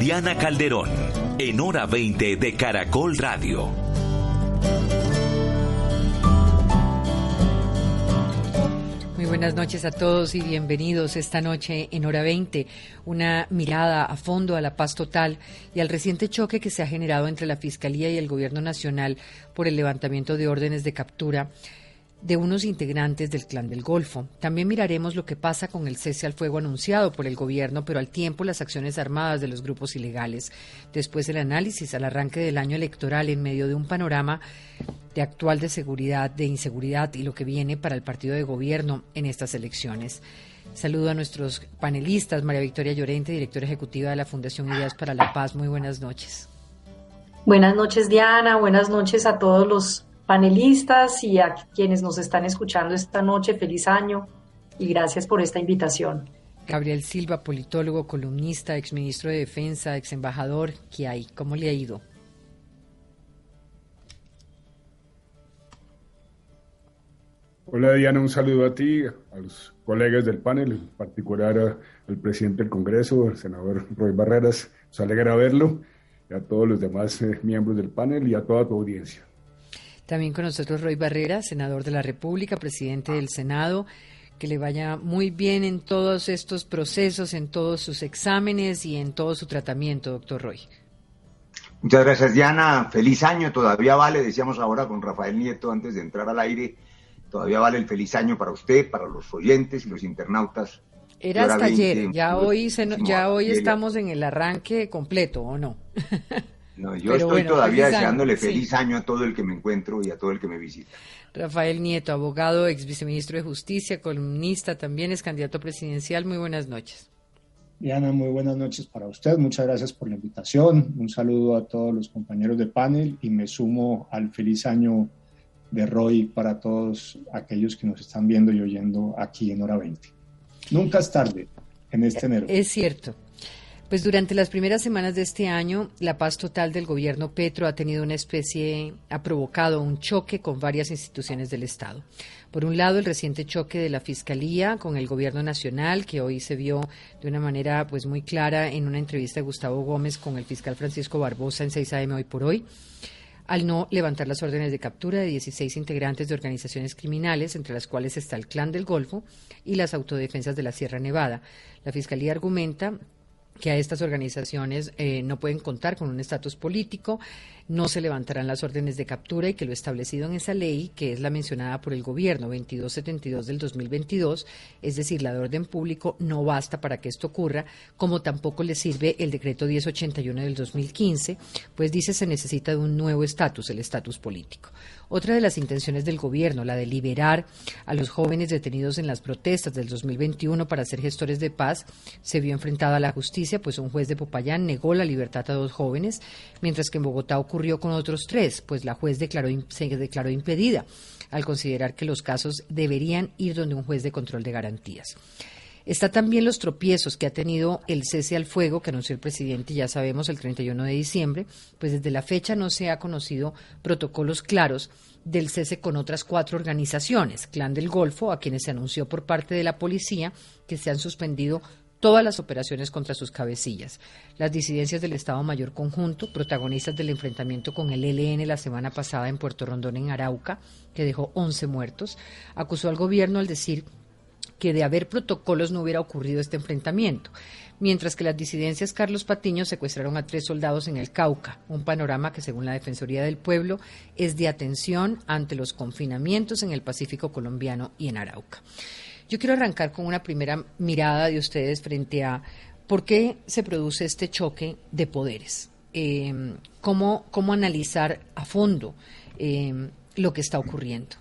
Diana Calderón, en hora 20 de Caracol Radio. Muy buenas noches a todos y bienvenidos esta noche en Hora 20. Una mirada a fondo a la paz total y al reciente choque que se ha generado entre la Fiscalía y el Gobierno Nacional por el levantamiento de órdenes de captura de unos integrantes del Clan del Golfo. También miraremos lo que pasa con el cese al fuego anunciado por el gobierno, pero al tiempo las acciones armadas de los grupos ilegales. Después el análisis al arranque del año electoral en medio de un panorama de actual de seguridad, de inseguridad y lo que viene para el partido de gobierno en estas elecciones. Saludo a nuestros panelistas, María Victoria Llorente, directora ejecutiva de la Fundación Ideas para la Paz. Muy buenas noches. Buenas noches, Diana. Buenas noches a todos los panelistas y a quienes nos están escuchando esta noche. Feliz año y gracias por esta invitación. Gabriel Silva, politólogo, columnista, exministro de Defensa, ex embajador, ¿qué hay? ¿Cómo le ha ido? Hola Diana, un saludo a ti, a los colegas del panel, en particular a- al presidente del Congreso, el senador Roy Barreras. Nos alegra verlo, y a todos los demás eh, miembros del panel y a toda tu audiencia. También con nosotros Roy Barrera, senador de la República, presidente del Senado. Que le vaya muy bien en todos estos procesos, en todos sus exámenes y en todo su tratamiento, doctor Roy. Muchas gracias, Diana. Feliz año, todavía vale, decíamos ahora con Rafael Nieto antes de entrar al aire, todavía vale el feliz año para usted, para los oyentes y los internautas. Era hasta 20, ayer, ya hoy, se no- próximo ya hoy estamos en el arranque completo, ¿o no? No, yo Pero estoy bueno, todavía feliz año, deseándole sí. feliz año a todo el que me encuentro y a todo el que me visita. Rafael Nieto, abogado, ex viceministro de Justicia, columnista, también es candidato presidencial. Muy buenas noches. Diana, muy buenas noches para usted. Muchas gracias por la invitación. Un saludo a todos los compañeros de panel y me sumo al feliz año de Roy para todos aquellos que nos están viendo y oyendo aquí en Hora 20. Nunca es tarde en este enero. Es cierto. Pues durante las primeras semanas de este año, la paz total del gobierno Petro ha tenido una especie, ha provocado un choque con varias instituciones del Estado. Por un lado, el reciente choque de la Fiscalía con el gobierno nacional, que hoy se vio de una manera pues muy clara en una entrevista de Gustavo Gómez con el fiscal Francisco Barbosa en 6 AM hoy por hoy al no levantar las órdenes de captura de 16 integrantes de organizaciones criminales, entre las cuales está el Clan del Golfo y las autodefensas de la Sierra Nevada. La Fiscalía argumenta que a estas organizaciones eh, no pueden contar con un estatus político, no se levantarán las órdenes de captura y que lo establecido en esa ley, que es la mencionada por el gobierno 2272 del 2022, es decir, la de orden público, no basta para que esto ocurra, como tampoco le sirve el decreto 1081 del 2015, pues dice se necesita de un nuevo estatus, el estatus político. Otra de las intenciones del gobierno, la de liberar a los jóvenes detenidos en las protestas del 2021 para ser gestores de paz, se vio enfrentada a la justicia, pues un juez de Popayán negó la libertad a dos jóvenes, mientras que en Bogotá ocurrió con otros tres, pues la juez declaró, se declaró impedida al considerar que los casos deberían ir donde un juez de control de garantías. Está también los tropiezos que ha tenido el cese al fuego que anunció el presidente, ya sabemos, el 31 de diciembre, pues desde la fecha no se ha conocido protocolos claros del cese con otras cuatro organizaciones, Clan del Golfo, a quienes se anunció por parte de la policía que se han suspendido todas las operaciones contra sus cabecillas. Las disidencias del Estado Mayor Conjunto, protagonistas del enfrentamiento con el ELN la semana pasada en Puerto Rondón, en Arauca, que dejó 11 muertos, acusó al gobierno al decir que de haber protocolos no hubiera ocurrido este enfrentamiento, mientras que las disidencias Carlos Patiño secuestraron a tres soldados en el Cauca, un panorama que según la Defensoría del Pueblo es de atención ante los confinamientos en el Pacífico colombiano y en Arauca. Yo quiero arrancar con una primera mirada de ustedes frente a por qué se produce este choque de poderes, eh, cómo, cómo analizar a fondo eh, lo que está ocurriendo.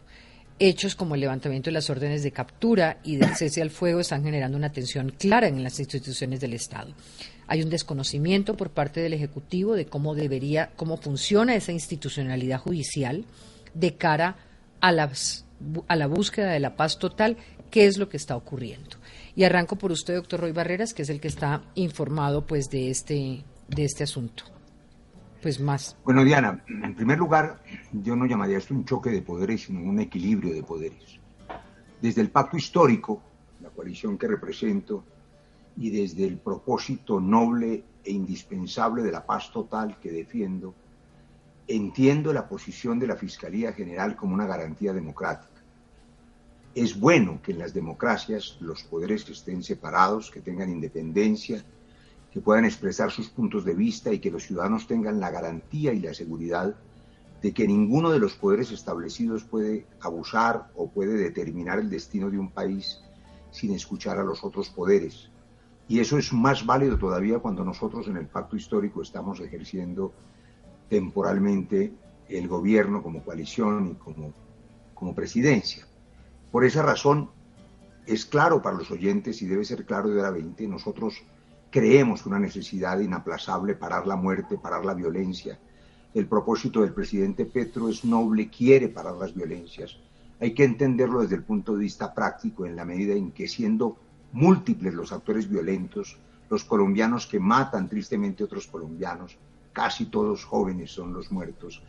Hechos como el levantamiento de las órdenes de captura y del cese al fuego están generando una tensión clara en las instituciones del Estado. Hay un desconocimiento por parte del Ejecutivo de cómo debería, cómo funciona esa institucionalidad judicial de cara a, a la búsqueda de la paz total, qué es lo que está ocurriendo. Y arranco por usted, doctor Roy Barreras, que es el que está informado pues de este, de este asunto. Pues más. Bueno, Diana, en primer lugar, yo no llamaría esto un choque de poderes, sino un equilibrio de poderes. Desde el pacto histórico, la coalición que represento, y desde el propósito noble e indispensable de la paz total que defiendo, entiendo la posición de la Fiscalía General como una garantía democrática. Es bueno que en las democracias los poderes estén separados, que tengan independencia, que puedan expresar sus puntos de vista y que los ciudadanos tengan la garantía y la seguridad de que ninguno de los poderes establecidos puede abusar o puede determinar el destino de un país sin escuchar a los otros poderes. Y eso es más válido todavía cuando nosotros en el pacto histórico estamos ejerciendo temporalmente el gobierno como coalición y como, como presidencia. Por esa razón, es claro para los oyentes y debe ser claro de la 20, nosotros creemos una necesidad inaplazable parar la muerte, parar la violencia. El propósito del presidente Petro es noble, quiere parar las violencias. Hay que entenderlo desde el punto de vista práctico en la medida en que siendo múltiples los actores violentos, los colombianos que matan tristemente a otros colombianos, casi todos jóvenes son los muertos,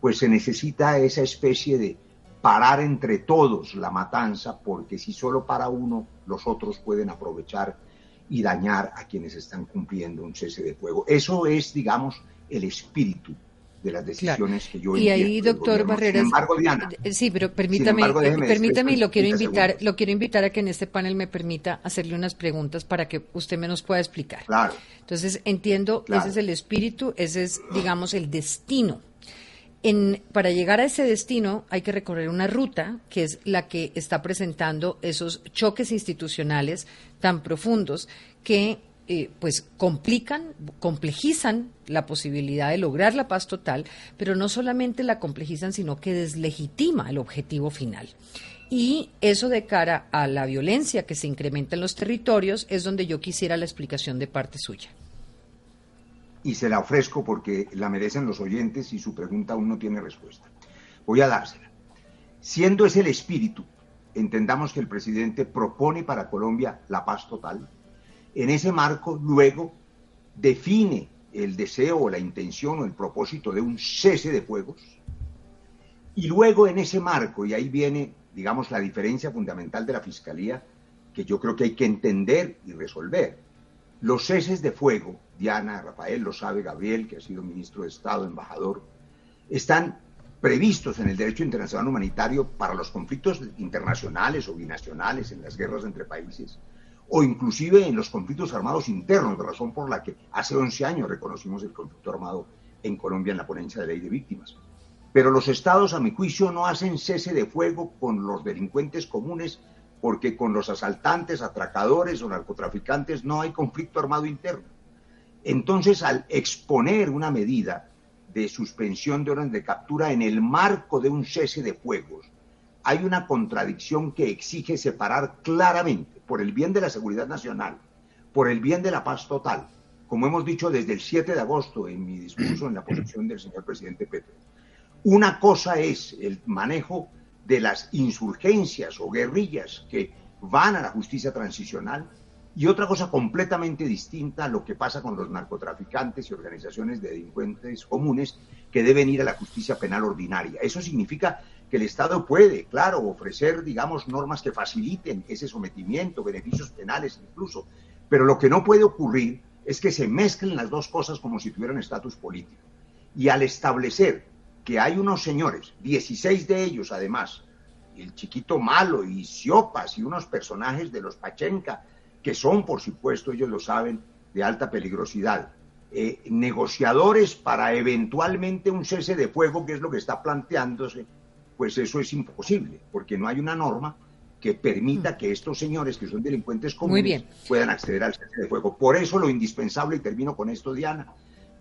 pues se necesita esa especie de parar entre todos la matanza, porque si solo para uno, los otros pueden aprovechar y dañar a quienes están cumpliendo un cese de fuego. Eso es, digamos, el espíritu de las decisiones que yo Y ahí, doctor Barreras, eh, sí, pero permítame, eh, permítame y lo quiero invitar, lo quiero invitar a que en este panel me permita hacerle unas preguntas para que usted me nos pueda explicar. Claro. Entonces, entiendo, ese es el espíritu, ese es, digamos, el destino en, para llegar a ese destino hay que recorrer una ruta que es la que está presentando esos choques institucionales tan profundos que eh, pues complican, complejizan la posibilidad de lograr la paz total, pero no solamente la complejizan, sino que deslegitima el objetivo final. Y eso de cara a la violencia que se incrementa en los territorios es donde yo quisiera la explicación de parte suya y se la ofrezco porque la merecen los oyentes y su pregunta aún no tiene respuesta. Voy a dársela. Siendo ese el espíritu, entendamos que el presidente propone para Colombia la paz total. En ese marco, luego, define el deseo o la intención o el propósito de un cese de fuegos. Y luego en ese marco, y ahí viene, digamos, la diferencia fundamental de la Fiscalía, que yo creo que hay que entender y resolver. Los ceses de fuego Diana, Rafael, lo sabe Gabriel, que ha sido ministro de Estado, embajador, están previstos en el derecho internacional humanitario para los conflictos internacionales o binacionales, en las guerras entre países, o inclusive en los conflictos armados internos, razón por la que hace 11 años reconocimos el conflicto armado en Colombia en la ponencia de ley de víctimas. Pero los estados, a mi juicio, no hacen cese de fuego con los delincuentes comunes porque con los asaltantes, atracadores o narcotraficantes no hay conflicto armado interno. Entonces, al exponer una medida de suspensión de orden de captura en el marco de un cese de fuegos, hay una contradicción que exige separar claramente, por el bien de la seguridad nacional, por el bien de la paz total, como hemos dicho desde el 7 de agosto en mi discurso en la posición del señor presidente Petro. Una cosa es el manejo de las insurgencias o guerrillas que van a la justicia transicional y otra cosa completamente distinta a lo que pasa con los narcotraficantes y organizaciones de delincuentes comunes que deben ir a la justicia penal ordinaria. Eso significa que el Estado puede, claro, ofrecer, digamos, normas que faciliten ese sometimiento, beneficios penales incluso, pero lo que no puede ocurrir es que se mezclen las dos cosas como si tuvieran estatus político. Y al establecer que hay unos señores, 16 de ellos además, el chiquito malo y Siopas y unos personajes de los Pachenca, que son, por supuesto, ellos lo saben, de alta peligrosidad. Eh, negociadores para eventualmente un cese de fuego, que es lo que está planteándose, pues eso es imposible, porque no hay una norma que permita mm. que estos señores, que son delincuentes comunes, puedan acceder al cese de fuego. Por eso lo indispensable, y termino con esto, Diana,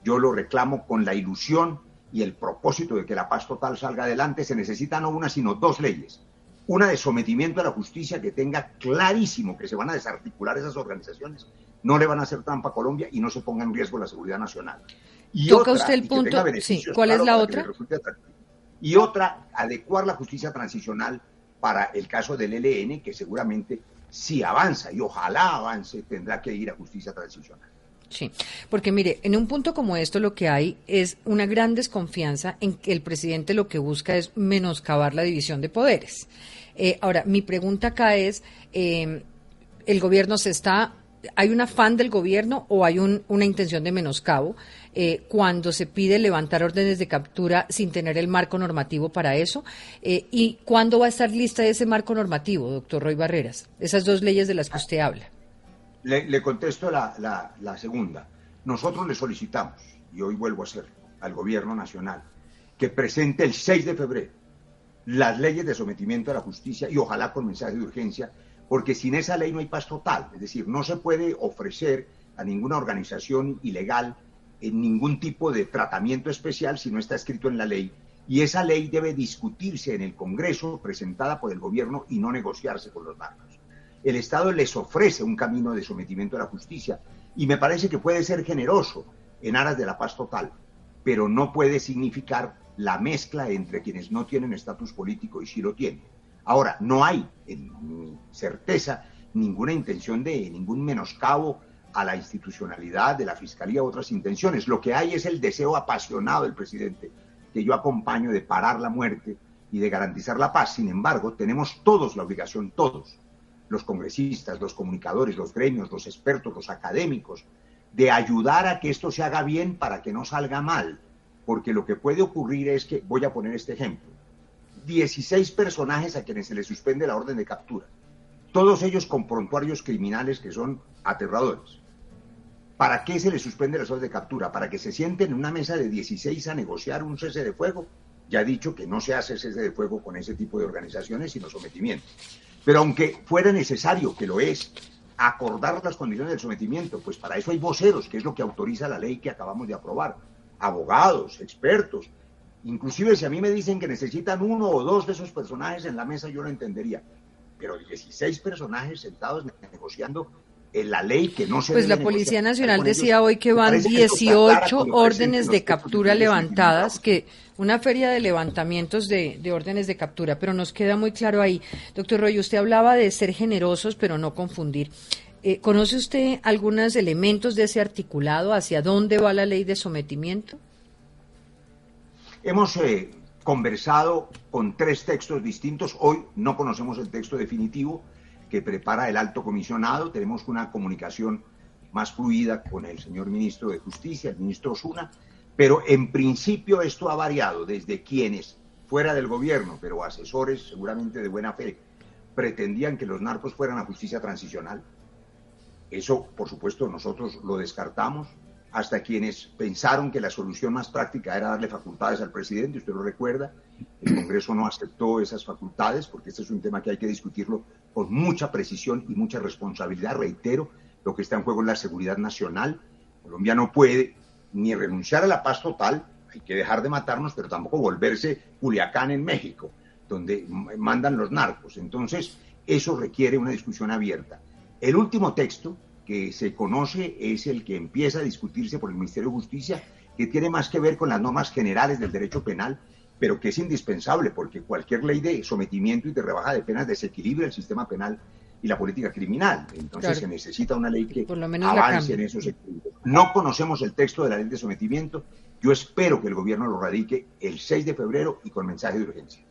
yo lo reclamo con la ilusión y el propósito de que la paz total salga adelante, se necesitan no una, sino dos leyes. Una de sometimiento a la justicia que tenga clarísimo que se van a desarticular esas organizaciones, no le van a hacer trampa a Colombia y no se ponga en riesgo la seguridad nacional. Y Toca usted el punto. Sí. ¿Cuál es la otra? Y otra, adecuar la justicia transicional para el caso del ELN, que seguramente si avanza y ojalá avance, tendrá que ir a justicia transicional. Sí, porque mire, en un punto como esto lo que hay es una gran desconfianza en que el presidente lo que busca es menoscabar la división de poderes. Eh, ahora, mi pregunta acá es, eh, ¿el gobierno se está, hay un afán del gobierno o hay una intención de menoscabo eh, cuando se pide levantar órdenes de captura sin tener el marco normativo para eso? ¿Y cuándo va a estar lista ese marco normativo, doctor Roy Barreras? Esas dos leyes de las que usted habla. Le, contesto la, segunda. Nosotros le solicitamos, y hoy vuelvo a hacer, al Gobierno Nacional, que presente el 6 de febrero las leyes de sometimiento a la justicia y ojalá con mensaje de urgencia, porque sin esa ley no hay paz total. Es decir, no se puede ofrecer a ninguna organización ilegal en ningún tipo de tratamiento especial si no está escrito en la ley. Y esa ley debe discutirse en el Congreso, presentada por el gobierno y no negociarse con los bancos el Estado les ofrece un camino de sometimiento a la justicia y me parece que puede ser generoso en aras de la paz total, pero no puede significar la mezcla entre quienes no tienen estatus político y sí lo tienen. Ahora, no hay, en certeza, ninguna intención de ningún menoscabo a la institucionalidad de la Fiscalía u otras intenciones. Lo que hay es el deseo apasionado del presidente, que yo acompaño de parar la muerte y de garantizar la paz. Sin embargo, tenemos todos la obligación, todos, los congresistas, los comunicadores, los gremios, los expertos, los académicos, de ayudar a que esto se haga bien para que no salga mal. Porque lo que puede ocurrir es que, voy a poner este ejemplo, 16 personajes a quienes se les suspende la orden de captura, todos ellos con prontuarios criminales que son aterradores. ¿Para qué se les suspende la orden de captura? ¿Para que se sienten en una mesa de 16 a negociar un cese de fuego? Ya he dicho que no se hace cese de fuego con ese tipo de organizaciones, sino sometimiento. Pero aunque fuera necesario, que lo es, acordar las condiciones del sometimiento, pues para eso hay voceros, que es lo que autoriza la ley que acabamos de aprobar, abogados, expertos. Inclusive si a mí me dicen que necesitan uno o dos de esos personajes en la mesa, yo lo entendería. Pero 16 personajes sentados negociando la ley que no se Pues la Policía Nacional decía hoy que van 18 órdenes de captura levantadas, que una feria de levantamientos de, órdenes de captura, pero nos queda muy claro ahí. Doctor Roy, usted hablaba de ser generosos, pero no confundir. Eh, ¿Conoce usted algunos elementos de ese articulado? ¿Hacia dónde va la ley de sometimiento? Hemos eh, conversado con tres textos distintos. Hoy no conocemos el texto definitivo que prepara el alto comisionado. Tenemos una comunicación más fluida con el señor ministro de Justicia, el ministro Osuna, pero en principio esto ha variado desde quienes, fuera del gobierno, pero asesores seguramente de buena fe, pretendían que los narcos fueran a justicia transicional. Eso, por supuesto, nosotros lo descartamos, hasta quienes pensaron que la solución más práctica era darle facultades al presidente, usted lo recuerda, el Congreso no aceptó esas facultades porque este es un tema que hay que discutirlo con mucha precisión y mucha responsabilidad. Reitero, lo que está en juego es la seguridad nacional. Colombia no puede ni renunciar a la paz total, hay que dejar de matarnos, pero tampoco volverse Culiacán en México, donde mandan los narcos. Entonces, eso requiere una discusión abierta. El último texto que se conoce es el que empieza a discutirse por el Ministerio de Justicia, que tiene más que ver con las normas generales del derecho penal, pero que es indispensable porque cualquier ley de sometimiento y de rebaja de penas desequilibra el sistema penal y la política criminal. Entonces se necesita una ley que por lo menos avance en esos equilibrios. No conocemos el texto de la ley de sometimiento. Yo espero que el gobierno lo radique el 6 de febrero y con mensaje de urgencia.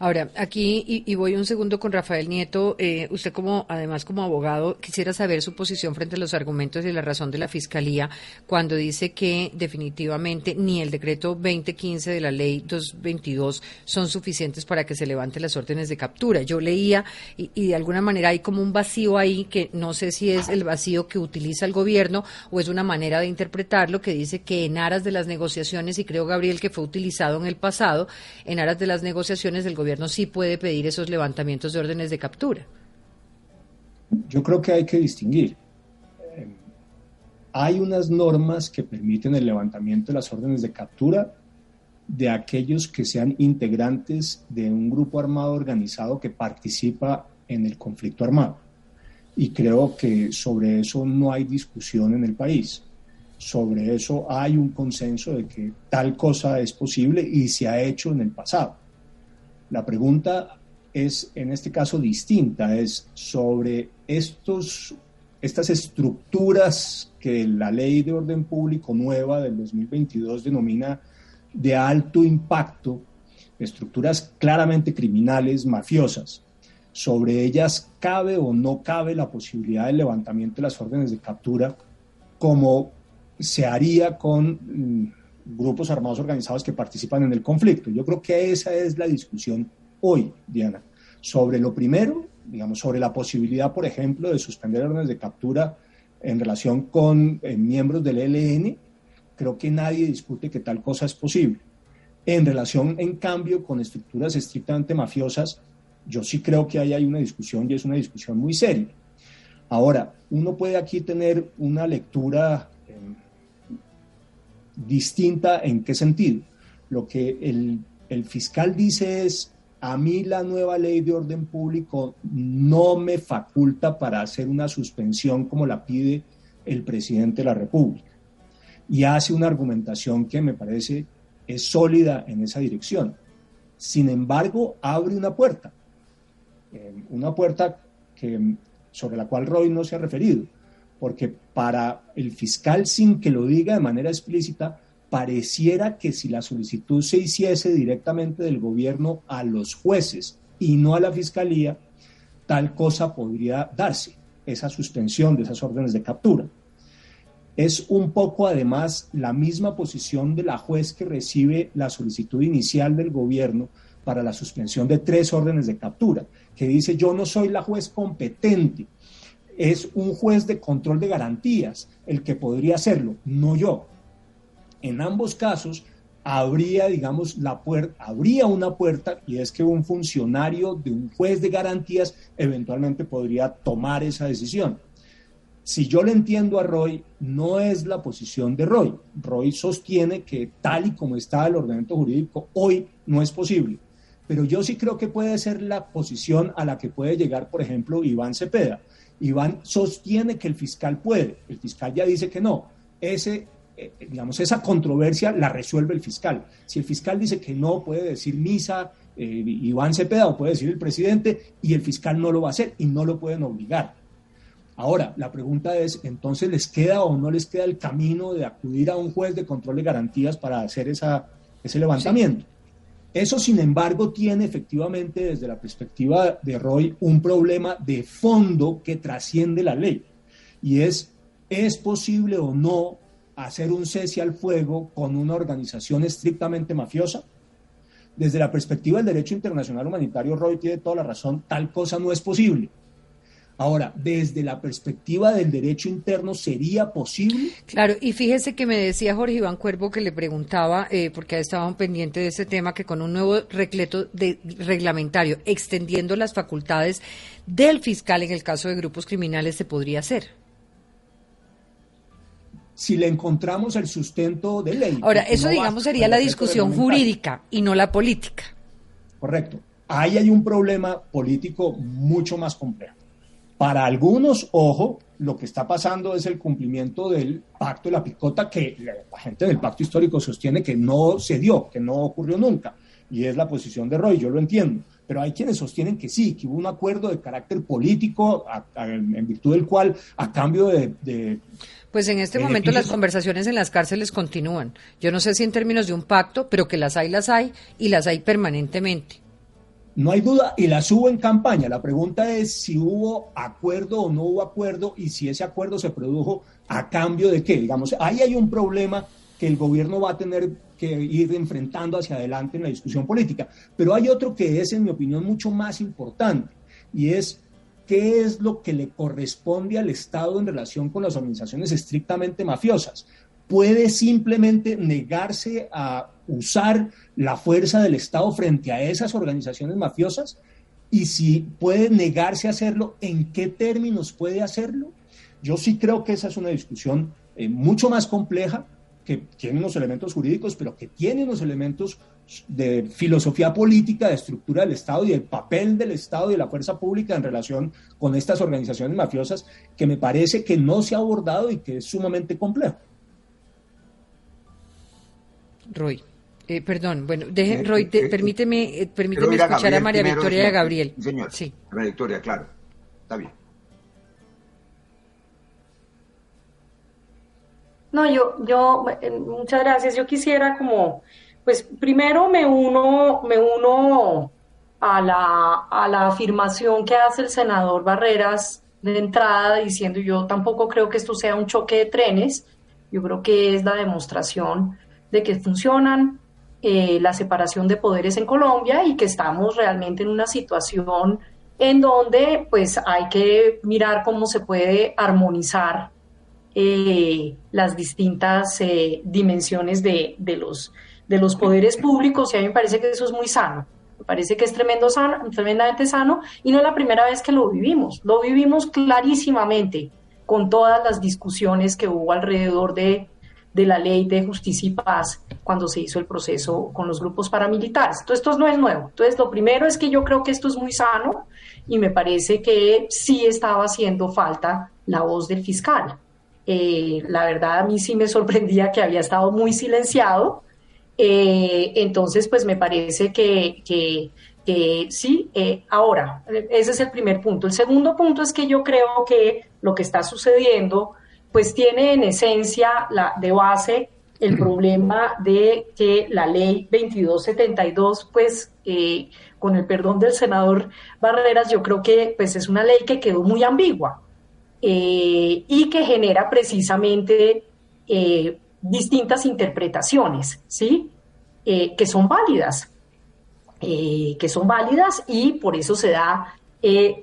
Ahora, aquí, y, voy un segundo con Rafael Nieto, eh, usted como, además como abogado, quisiera saber su posición frente a los argumentos y la razón de la Fiscalía cuando dice que definitivamente ni el decreto 2015 de la ley 222 son suficientes para que se levanten las órdenes de captura. Yo leía y, y de alguna manera hay como un vacío ahí que no sé si es el vacío que utiliza el gobierno o es una manera de interpretarlo que dice que en aras de las negociaciones, y creo Gabriel que fue utilizado en el pasado, en aras de las negociaciones del gobierno gobierno sí puede pedir esos levantamientos de órdenes de captura. Yo creo que hay que distinguir. Hay unas normas que permiten el levantamiento de las órdenes de captura de aquellos que sean integrantes de un grupo armado organizado que participa en el conflicto armado. Y creo que sobre eso no hay discusión en el país. Sobre eso hay un consenso de que tal cosa es posible y se ha hecho en el pasado. La pregunta es en este caso distinta, es sobre estos, estas estructuras que la ley de orden público nueva del 2022 denomina de alto impacto, estructuras claramente criminales, mafiosas. Sobre ellas cabe o no cabe la posibilidad del levantamiento de las órdenes de captura como se haría con mm, grupos armados organizados que participan en el conflicto. Yo creo que esa es la discusión hoy, Diana. Sobre lo primero, digamos, sobre la posibilidad, por ejemplo, de suspender órdenes de captura en relación con eh, miembros del ELN, creo que nadie discute que tal cosa es posible. En relación, en cambio, con estructuras estrictamente mafiosas, yo sí creo que ahí hay una discusión y es una discusión muy seria. Ahora, uno puede aquí tener una lectura distinta en qué sentido. Lo que el, fiscal dice es, a mí la nueva ley de orden público no me faculta para hacer una suspensión como la pide el presidente de la República y hace una argumentación que me parece es sólida en esa dirección. Sin embargo, abre una puerta, eh, una puerta sobre la cual Roy no se ha referido, porque para el fiscal, sin que lo diga de manera explícita, pareciera que si la solicitud se hiciese directamente del gobierno a los jueces y no a la fiscalía, tal cosa podría darse, esa suspensión de esas órdenes de captura. Es un poco además la misma posición de la juez que recibe la solicitud inicial del gobierno para la suspensión de tres órdenes de captura, que dice yo no soy la juez competente, es un juez de control de garantías el que podría hacerlo, no yo. En ambos casos habría, digamos, la puerta, habría una puerta y es que un funcionario de un juez de garantías eventualmente podría tomar esa decisión. Si yo le entiendo a Roy, no es la posición de Roy. Roy sostiene que tal y como está el ordenamiento jurídico hoy no es posible. Pero yo sí creo que puede ser la posición a la que puede llegar, por ejemplo, Iván Cepeda. Iván sostiene que el fiscal puede, el fiscal ya dice que no. Ese, eh, digamos, esa controversia la resuelve el fiscal. Si el fiscal dice que no, puede decir misa eh, Iván Cepeda o puede decir el presidente y el fiscal no lo va a hacer y no lo pueden obligar. Ahora, la pregunta es, entonces, ¿les queda o no les queda el camino de acudir a un juez de control de garantías para hacer esa, ese levantamiento? Eso, sin embargo, tiene efectivamente, desde la perspectiva de Roy, un problema de fondo que trasciende la ley. Y es, ¿es posible o no hacer un cese al fuego con una organización estrictamente mafiosa? Desde la perspectiva del derecho internacional humanitario, Roy tiene toda la razón, tal cosa no es posible. Ahora, desde la perspectiva del derecho interno, ¿sería posible? Claro, y fíjese que me decía Jorge Iván Cuervo que le preguntaba, eh, porque estaban pendiente de ese tema, que con un nuevo recleto de reglamentario extendiendo las facultades del fiscal en el caso de grupos criminales se podría hacer. Si le encontramos el sustento de ley. Ahora, eso digamos sería la discusión jurídica y no la política. Correcto. Ahí hay un problema político mucho más complejo. Para algunos, ojo, lo que está pasando es el cumplimiento del pacto de la picota que la gente del pacto histórico sostiene que no se dio, que no ocurrió nunca. Y es la posición de Roy, yo lo entiendo. Pero hay quienes sostienen que sí, que hubo un acuerdo de carácter político en virtud del cual, a cambio de... pues en este momento las conversaciones en las cárceles continúan. Yo no sé si en términos de un pacto, pero que las hay, las hay y las hay permanentemente. No hay duda, y las hubo en campaña. La pregunta es si hubo acuerdo o no hubo acuerdo y si ese acuerdo se produjo a cambio de qué. Digamos, ahí hay un problema que el gobierno va a tener que ir enfrentando hacia adelante en la discusión política. Pero hay otro que es, en mi opinión, mucho más importante y es qué es lo que le corresponde al Estado en relación con las organizaciones estrictamente mafiosas. Puede simplemente negarse a usar la fuerza del Estado frente a esas organizaciones mafiosas y si puede negarse a hacerlo, ¿en qué términos puede hacerlo? Yo sí creo que esa es una discusión eh, mucho más compleja que tiene unos elementos jurídicos, pero que tiene unos elementos de filosofía política, de estructura del Estado y del papel del Estado y de la fuerza pública en relación con estas organizaciones mafiosas, que me parece que no se ha abordado y que es sumamente complejo. Roy. Eh, perdón, bueno, deje, Roy, permíteme, permíteme escuchar a María Victoria y a Gabriel. Señor, sí. María Victoria, claro. Está bien. No, yo, yo, eh, muchas gracias. Yo quisiera como, pues primero me uno, me uno a la, a la afirmación que hace el senador Barreras de entrada diciendo yo tampoco creo que esto sea un choque de trenes. Yo creo que es la demostración de que funcionan eh, la separación de poderes en Colombia y que estamos realmente en una situación en donde pues hay que mirar cómo se puede armonizar eh, las distintas eh, dimensiones de, de, los, de los poderes públicos y a mí me parece que eso es muy sano. Me parece que es tremendo sano, tremendamente sano y no es la primera vez que lo vivimos. Lo vivimos clarísimamente con todas las discusiones que hubo alrededor de, de la ley de justicia y paz cuando se hizo el proceso con los grupos paramilitares. Entonces, esto no es nuevo. Entonces, lo primero es que yo creo que esto es muy sano y me parece que sí estaba haciendo falta la voz del fiscal. Eh, la verdad, a mí sí me sorprendía que había estado muy silenciado. Eh, entonces, pues me parece que, que, sí. Eh, ahora, ese es el primer punto. El segundo punto es que yo creo que lo que está sucediendo pues tiene en esencia la, de base el problema de que la ley 2272, pues eh, con el perdón del senador Barreras, yo creo que pues es una ley que quedó muy ambigua eh, y que genera precisamente eh, distintas interpretaciones, ¿sí? que son válidas, que son válidas y por eso se da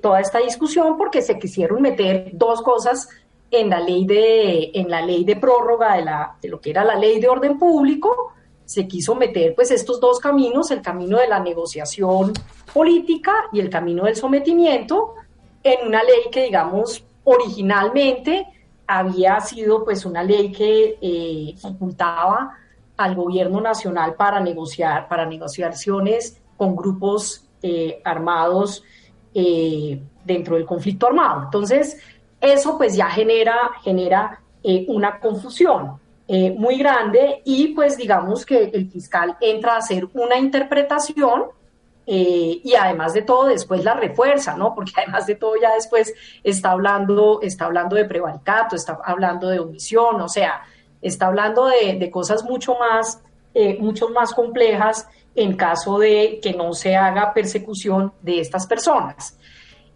toda esta discusión porque se quisieron meter dos cosas en la ley de, en la ley de prórroga de, la, de lo que era la ley de orden público, se quiso meter pues estos dos caminos, el camino de la negociación política y el camino del sometimiento, en una ley que digamos originalmente había sido pues una ley que eh, al gobierno nacional para negociar, para negociaciones con grupos eh, armados eh, dentro del conflicto armado. Entonces, eso pues ya genera, genera eh, una confusión eh, muy grande y pues digamos que el fiscal entra a hacer una interpretación eh, y además de todo después la refuerza, ¿no? Porque además de todo ya después está hablando, está hablando de prevaricato, está hablando de omisión, o sea, está hablando de, de cosas mucho más, mucho más complejas en caso de que no se haga persecución de estas personas.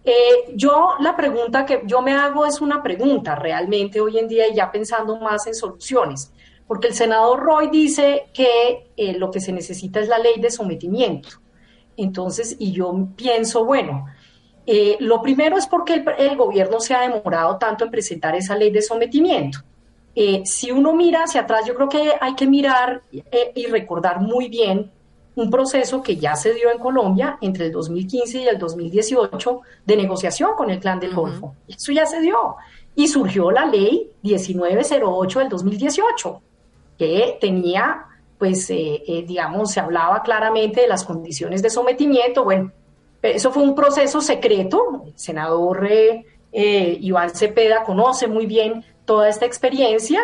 Eh, yo la pregunta que yo me hago es una pregunta realmente hoy en día y ya pensando más en soluciones, porque el senador Roy dice que eh, lo que se necesita es la ley de sometimiento. Entonces, y yo pienso, bueno, eh, lo primero es porque el, el, gobierno se ha demorado tanto en presentar esa ley de sometimiento. si uno mira hacia atrás, yo creo que hay que mirar y recordar muy bien un proceso que ya se dio en Colombia entre el 2015 y el 2018 de negociación con el Clan del Golfo. Eso ya se dio. Y surgió la ley 1908 del 2018, que tenía, pues, eh, eh, digamos, se hablaba claramente de las condiciones de sometimiento. Bueno, eso fue un proceso secreto. El senador eh, Iván Cepeda conoce muy bien toda esta experiencia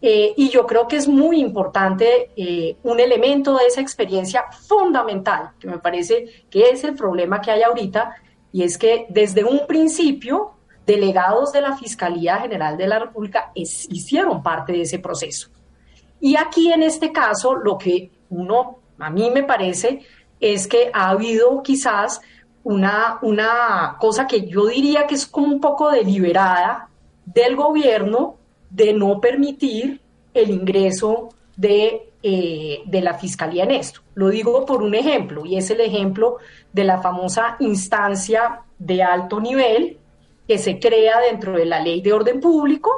eh, y yo creo que es muy importante eh, un elemento de esa experiencia fundamental, que me parece que es el problema que hay ahorita, y es que desde un principio delegados de la Fiscalía General de la República hicieron parte de ese proceso. Y aquí en este caso lo que uno, a mí me parece, es que ha habido quizás una, una cosa que yo diría que es como un poco deliberada del gobierno de no permitir el ingreso de, eh, de, la Fiscalía en esto. Lo digo por un ejemplo, y es el ejemplo de la famosa instancia de alto nivel que se crea dentro de la ley de orden público,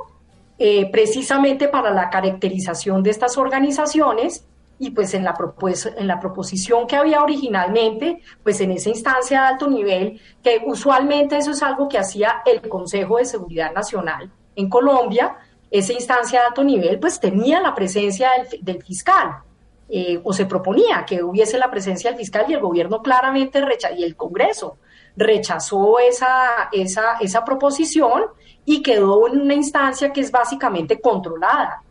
eh, precisamente para la caracterización de estas organizaciones y pues en la, en la proposición que había originalmente, pues en esa instancia de alto nivel, que usualmente eso es algo que hacía el Consejo de Seguridad Nacional en Colombia, esa instancia de alto nivel pues tenía la presencia del, fiscal. Eh, o se proponía que hubiese la presencia del fiscal y el gobierno claramente rechazó, y el Congreso rechazó esa, esa, esa proposición y quedó en una instancia que es básicamente controlada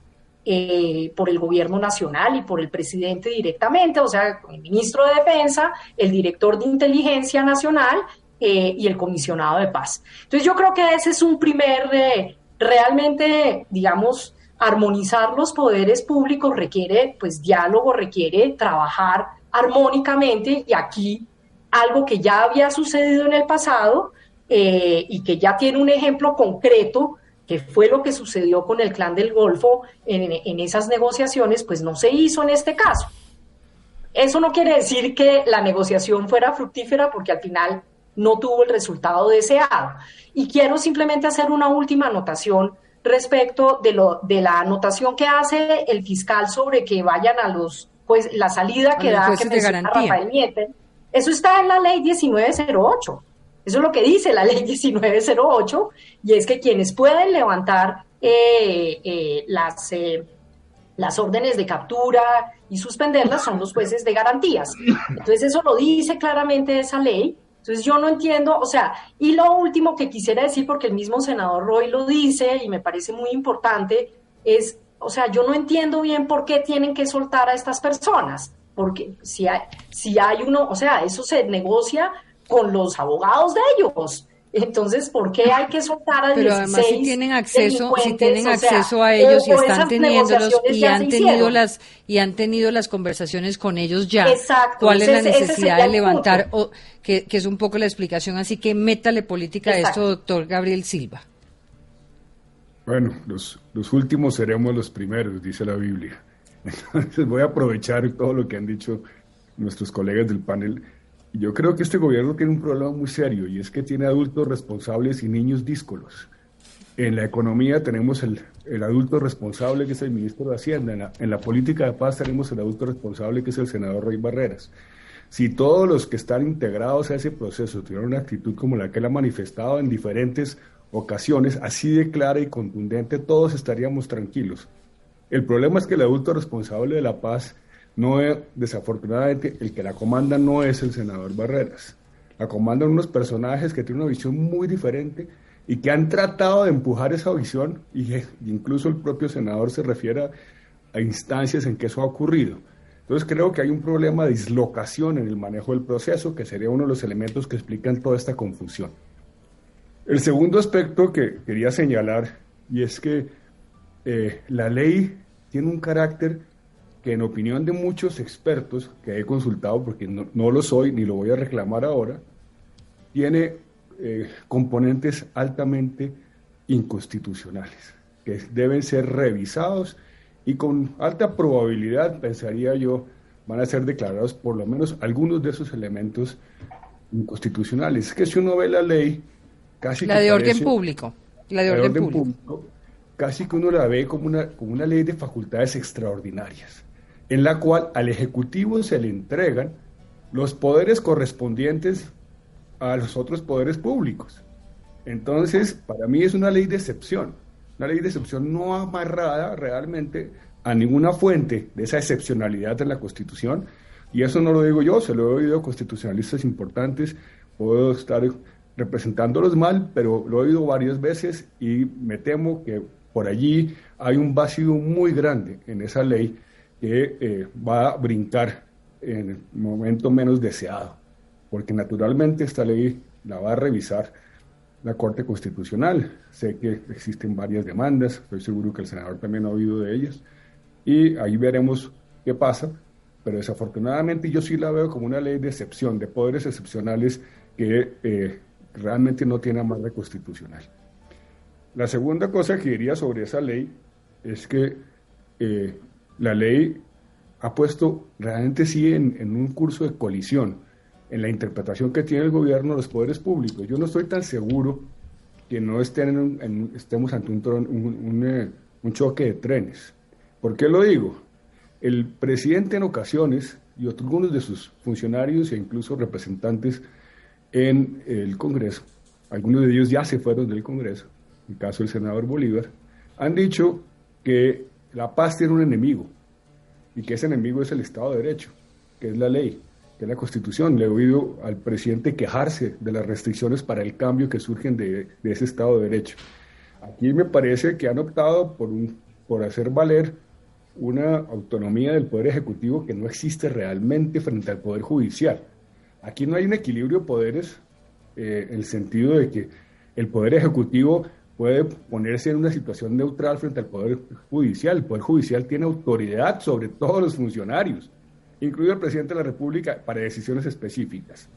eh, por el gobierno nacional y por el presidente directamente, o sea, el ministro de Defensa, el director de Inteligencia Nacional eh, y el comisionado de paz. Entonces yo creo que ese es un primer, eh, realmente, digamos, armonizar los poderes públicos requiere, pues, diálogo, requiere trabajar armónicamente y aquí algo que ya había sucedido en el pasado eh, y que ya tiene un ejemplo concreto, que fue lo que sucedió con el clan del Golfo en, en esas negociaciones, pues no se hizo en este caso. Eso no quiere decir que la negociación fuera fructífera porque al final no tuvo el resultado deseado. Y quiero simplemente hacer una última anotación respecto de, lo, de la anotación que hace el fiscal sobre que vayan a los, pues la salida que da que Rafael Miete. Eso está en la ley 1908. Eso es lo que dice la ley 1908 y es que quienes pueden levantar eh, eh, las, eh, las órdenes de captura y suspenderlas son los jueces de garantías. Entonces eso lo dice claramente esa ley entonces yo no entiendo, o sea, y lo último que quisiera decir, porque el mismo senador Roy lo dice y me parece muy importante, es, o sea, yo no entiendo bien por qué tienen que soltar a estas personas, porque si hay, si hay uno, o sea, eso se negocia con los abogados de ellos. Entonces, ¿por qué hay que soltar a Pero además si tienen acceso, si tienen acceso a ellos y están teniéndolos y han tenido las y han tenido las conversaciones con ellos ya. ¿Cuál es la necesidad de levantar o, que, es un poco la explicación, así que métale política a esto, doctor Gabriel Silva. Bueno, los, los últimos seremos los primeros, dice la Biblia. Entonces voy a aprovechar todo lo que han dicho nuestros colegas del panel yo creo que este gobierno tiene un problema muy serio y es que tiene adultos responsables y niños díscolos. En la economía tenemos el, el adulto responsable que es el ministro de Hacienda. En la, en la, política de paz tenemos el adulto responsable que es el senador Rey Barreras. Si todos los que están integrados a ese proceso tuvieran una actitud como la que él ha manifestado en diferentes ocasiones, así de clara y contundente, todos estaríamos tranquilos. El problema es que el adulto responsable de la paz no es, desafortunadamente, el que la comanda no es el senador Barreras. La comandan unos personajes que tienen una visión muy diferente y que han tratado de empujar esa visión, y incluso el propio senador se refiere a, instancias en que eso ha ocurrido. Entonces creo que hay un problema de dislocación en el manejo del proceso, que sería uno de los elementos que explican toda esta confusión. El segundo aspecto que quería señalar, y es que eh, la ley tiene un carácter que en opinión de muchos expertos que he consultado, porque no, lo soy ni lo voy a reclamar ahora, tiene eh, componentes altamente inconstitucionales, que deben ser revisados y con alta probabilidad, pensaría yo, van a ser declarados por lo menos algunos de esos elementos inconstitucionales. Es que si uno ve la ley, casi... La de orden público. La de, orden, público. Casi que uno la ve como una, como una ley de facultades extraordinarias en la cual al Ejecutivo se le entregan los poderes correspondientes a los otros poderes públicos. Entonces, para mí es una ley de excepción, una ley de excepción no amarrada realmente a ninguna fuente de esa excepcionalidad en la Constitución, y eso no lo digo yo, se lo he oído a constitucionalistas importantes, puedo estar representándolos mal, pero lo he oído varias veces y me temo que por allí hay un vacío muy grande en esa ley que eh, va a brincar en el momento menos deseado, porque naturalmente esta ley la va a revisar la Corte Constitucional. Sé que existen varias demandas, estoy seguro que el senador también ha oído de ellas, y ahí veremos qué pasa, pero desafortunadamente yo sí la veo como una ley de excepción, de poderes excepcionales que eh, realmente no tiene amarre constitucional. La segunda cosa que diría sobre esa ley es que eh, la ley ha puesto realmente sí en, un curso de colisión en la interpretación que tiene el gobierno de los poderes públicos. Yo no estoy tan seguro que no estén estemos ante un, eh, un, choque de trenes. ¿Por qué lo digo? El presidente en ocasiones y algunos de sus funcionarios e incluso representantes en el Congreso, algunos de ellos ya se fueron del Congreso, en el caso del senador Bolívar, han dicho que la paz tiene un enemigo y que ese enemigo es el Estado de Derecho, que es la ley, que es la Constitución. Le he oído al presidente quejarse de las restricciones para el cambio que surgen de, ese Estado de Derecho. Aquí me parece que han optado por, un, por hacer valer una autonomía del Poder Ejecutivo que no existe realmente frente al Poder Judicial. Aquí no hay un equilibrio de poderes eh, en el sentido de que el Poder Ejecutivo puede ponerse en una situación neutral frente al Poder Judicial. El Poder Judicial tiene autoridad sobre todos los funcionarios, incluido el presidente de la República, para decisiones específicas.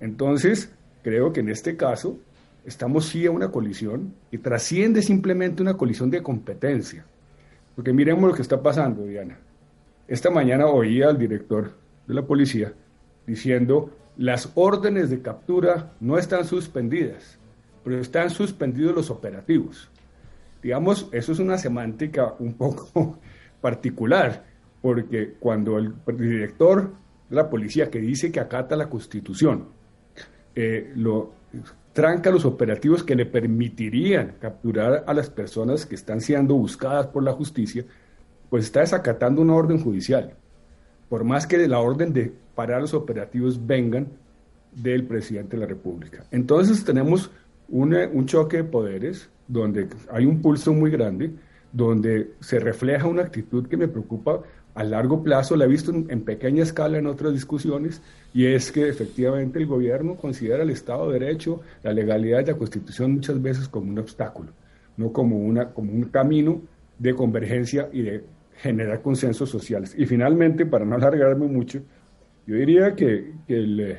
Entonces, creo que en este caso estamos sí a una colisión que trasciende simplemente una colisión de competencia. Porque miremos lo que está pasando, Diana. Esta mañana oía al director de la policía diciendo, las órdenes de captura no están suspendidas pero están suspendidos los operativos. Digamos, eso es una semántica un poco particular, porque cuando el director de la policía que dice que acata la constitución, eh, lo tranca los operativos que le permitirían capturar a las personas que están siendo buscadas por la justicia, pues está desacatando una orden judicial. Por más que la orden de parar los operativos vengan del presidente de la República. Entonces tenemos un choque de poderes donde hay un pulso muy grande, donde se refleja una actitud que me preocupa a largo plazo, la he visto en, pequeña escala en otras discusiones, y es que efectivamente el gobierno considera el Estado de Derecho, la legalidad y la Constitución muchas veces como un obstáculo, no como, una, como un camino de convergencia y de generar consensos sociales. Y finalmente, para no alargarme mucho, yo diría que, que el,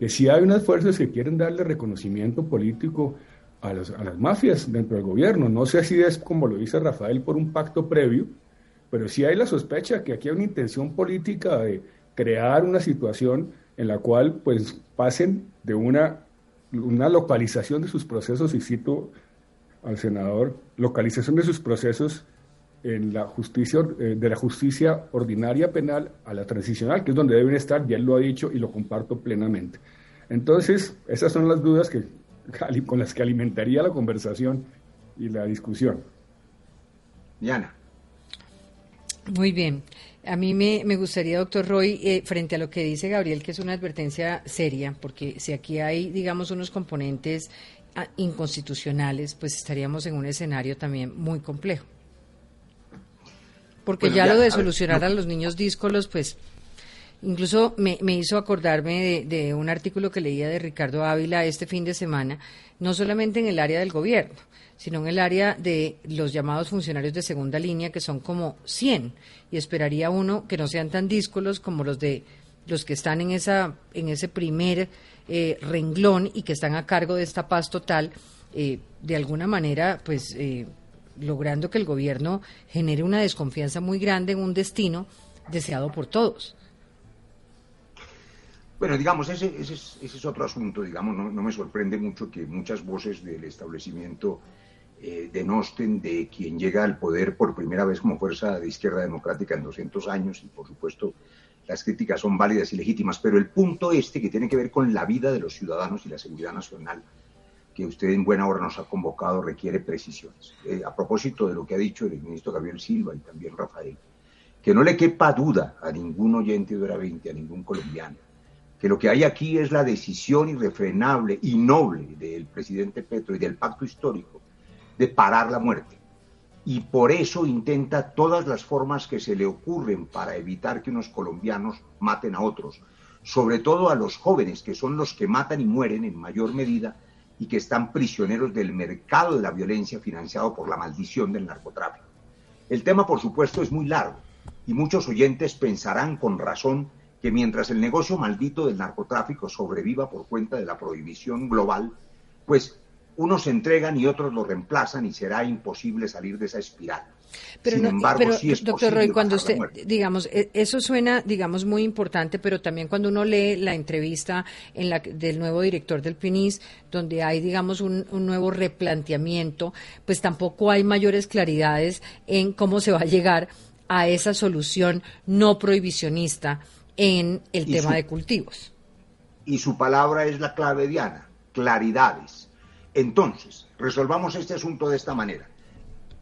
que si hay unas fuerzas que quieren darle reconocimiento político a, las mafias dentro del gobierno. No sé si es como lo dice Rafael por un pacto previo, pero sí hay la sospecha que aquí hay una intención política de crear una situación en la cual pues pasen de una, una localización de sus procesos, y cito al senador, localización de sus procesos en la justicia, eh, de la justicia ordinaria penal a la transicional, que es donde deben estar, ya él lo ha dicho y lo comparto plenamente. Entonces, esas son las dudas que, con las que alimentaría la conversación y la discusión. Diana. Muy bien. A mí me, gustaría, doctor Roy, eh, frente a lo que dice Gabriel, que es una advertencia seria, porque si aquí hay, digamos, unos componentes ah, inconstitucionales, pues estaríamos en un escenario también muy complejo. Porque ya, lo de solucionar a, los niños díscolos, pues incluso me, hizo acordarme de, un artículo que leía de Ricardo Ávila este fin de semana, no solamente en el área del gobierno, sino en el área de los llamados funcionarios de segunda línea, que son como 100, y esperaría uno que no sean tan díscolos como los de los que están en esa en ese primer eh, renglón y que están a cargo de esta paz total, eh, de alguna manera, pues eh, logrando que el gobierno genere una desconfianza muy grande en un destino deseado por todos. Bueno, digamos, ese, es, otro asunto, digamos, no, me sorprende mucho que muchas voces del establecimiento eh, denosten de quien llega al poder por primera vez como fuerza de izquierda democrática en 200 años y por supuesto las críticas son válidas y legítimas, pero el punto este que tiene que ver con la vida de los ciudadanos y la seguridad nacional que usted en buena hora nos ha convocado requiere precisiones. Eh, a propósito de lo que ha dicho el ministro Gabriel Silva y también Rafael, que no le quepa duda a ningún oyente de Hora 20, a ningún colombiano, que lo que hay aquí es la decisión irrefrenable y noble del presidente Petro y del pacto histórico de parar la muerte. Y por eso intenta todas las formas que se le ocurren para evitar que unos colombianos maten a otros, sobre todo a los jóvenes, que son los que matan y mueren en mayor medida y que están prisioneros del mercado de la violencia financiado por la maldición del narcotráfico. El tema, por supuesto, es muy largo y muchos oyentes pensarán con razón que mientras el negocio maldito del narcotráfico sobreviva por cuenta de la prohibición global, pues unos se entregan y otros lo reemplazan y será imposible salir de esa espiral. Pero, Sin embargo, sí es doctor Roy, cuando usted, digamos, e, eso suena, digamos, muy importante, pero también cuando uno lee la entrevista en la, del nuevo director del PINIS, donde hay, digamos, un, nuevo replanteamiento, pues tampoco hay mayores claridades en cómo se va a llegar a esa solución no prohibicionista en el tema de cultivos. Y su palabra es la clave, Diana, claridades. Entonces, resolvamos este asunto de esta manera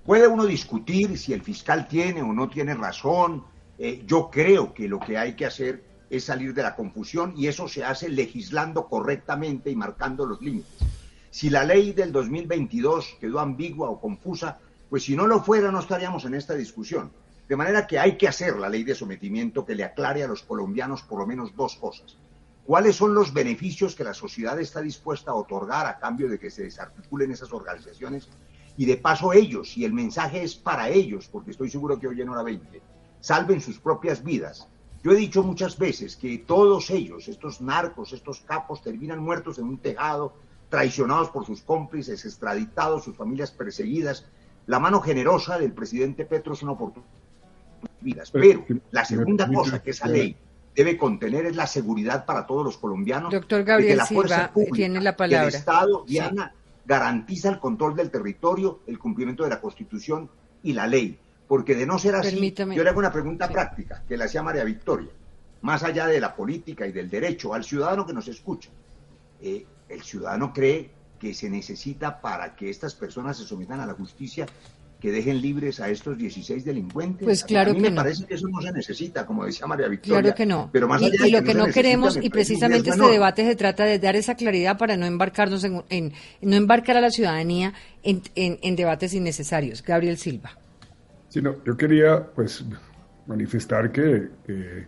Puede uno discutir si el fiscal tiene o no tiene razón. Eh, yo creo que lo que hay que hacer es salir de la confusión y eso se hace legislando correctamente y marcando los límites. Si la ley del 2022 quedó ambigua o confusa, pues si no lo fuera no estaríamos en esta discusión. De manera que hay que hacer la ley de sometimiento que le aclare a los colombianos por lo menos dos cosas. ¿Cuáles son los beneficios que la sociedad está dispuesta a otorgar a cambio de que se desarticulen esas organizaciones? Y de paso ellos, y el mensaje es para ellos, porque estoy seguro que hoy en hora 20, salven sus propias vidas. Yo he dicho muchas veces que todos ellos, estos narcos, estos capos, terminan muertos en un tejado, traicionados por sus cómplices, extraditados, sus familias perseguidas. La mano generosa del presidente Petro es una oportunidad. Pero la segunda cosa que esa ley debe contener es la seguridad para todos los colombianos. Doctor Gabriel la Silva tiene la palabra. el Estado, Diana, garantiza el control del territorio, el cumplimiento de la Constitución y la ley. Porque de no ser así, yo le hago una pregunta práctica que le hacía María Victoria, más allá de la política y del derecho, al ciudadano que nos escucha. Eh, el ciudadano cree que se necesita para que estas personas se sometan a la justicia que dejen libres a estos 16 delincuentes. Pues claro a mí me parece que eso no se necesita, como decía María Victoria. Claro que no. Pero más allá y, lo que, no, queremos, y precisamente este debate se trata de dar esa claridad para no embarcarnos en, no embarcar a la ciudadanía en, en, debates innecesarios. Gabriel Silva. Sí, no, yo quería pues manifestar que, que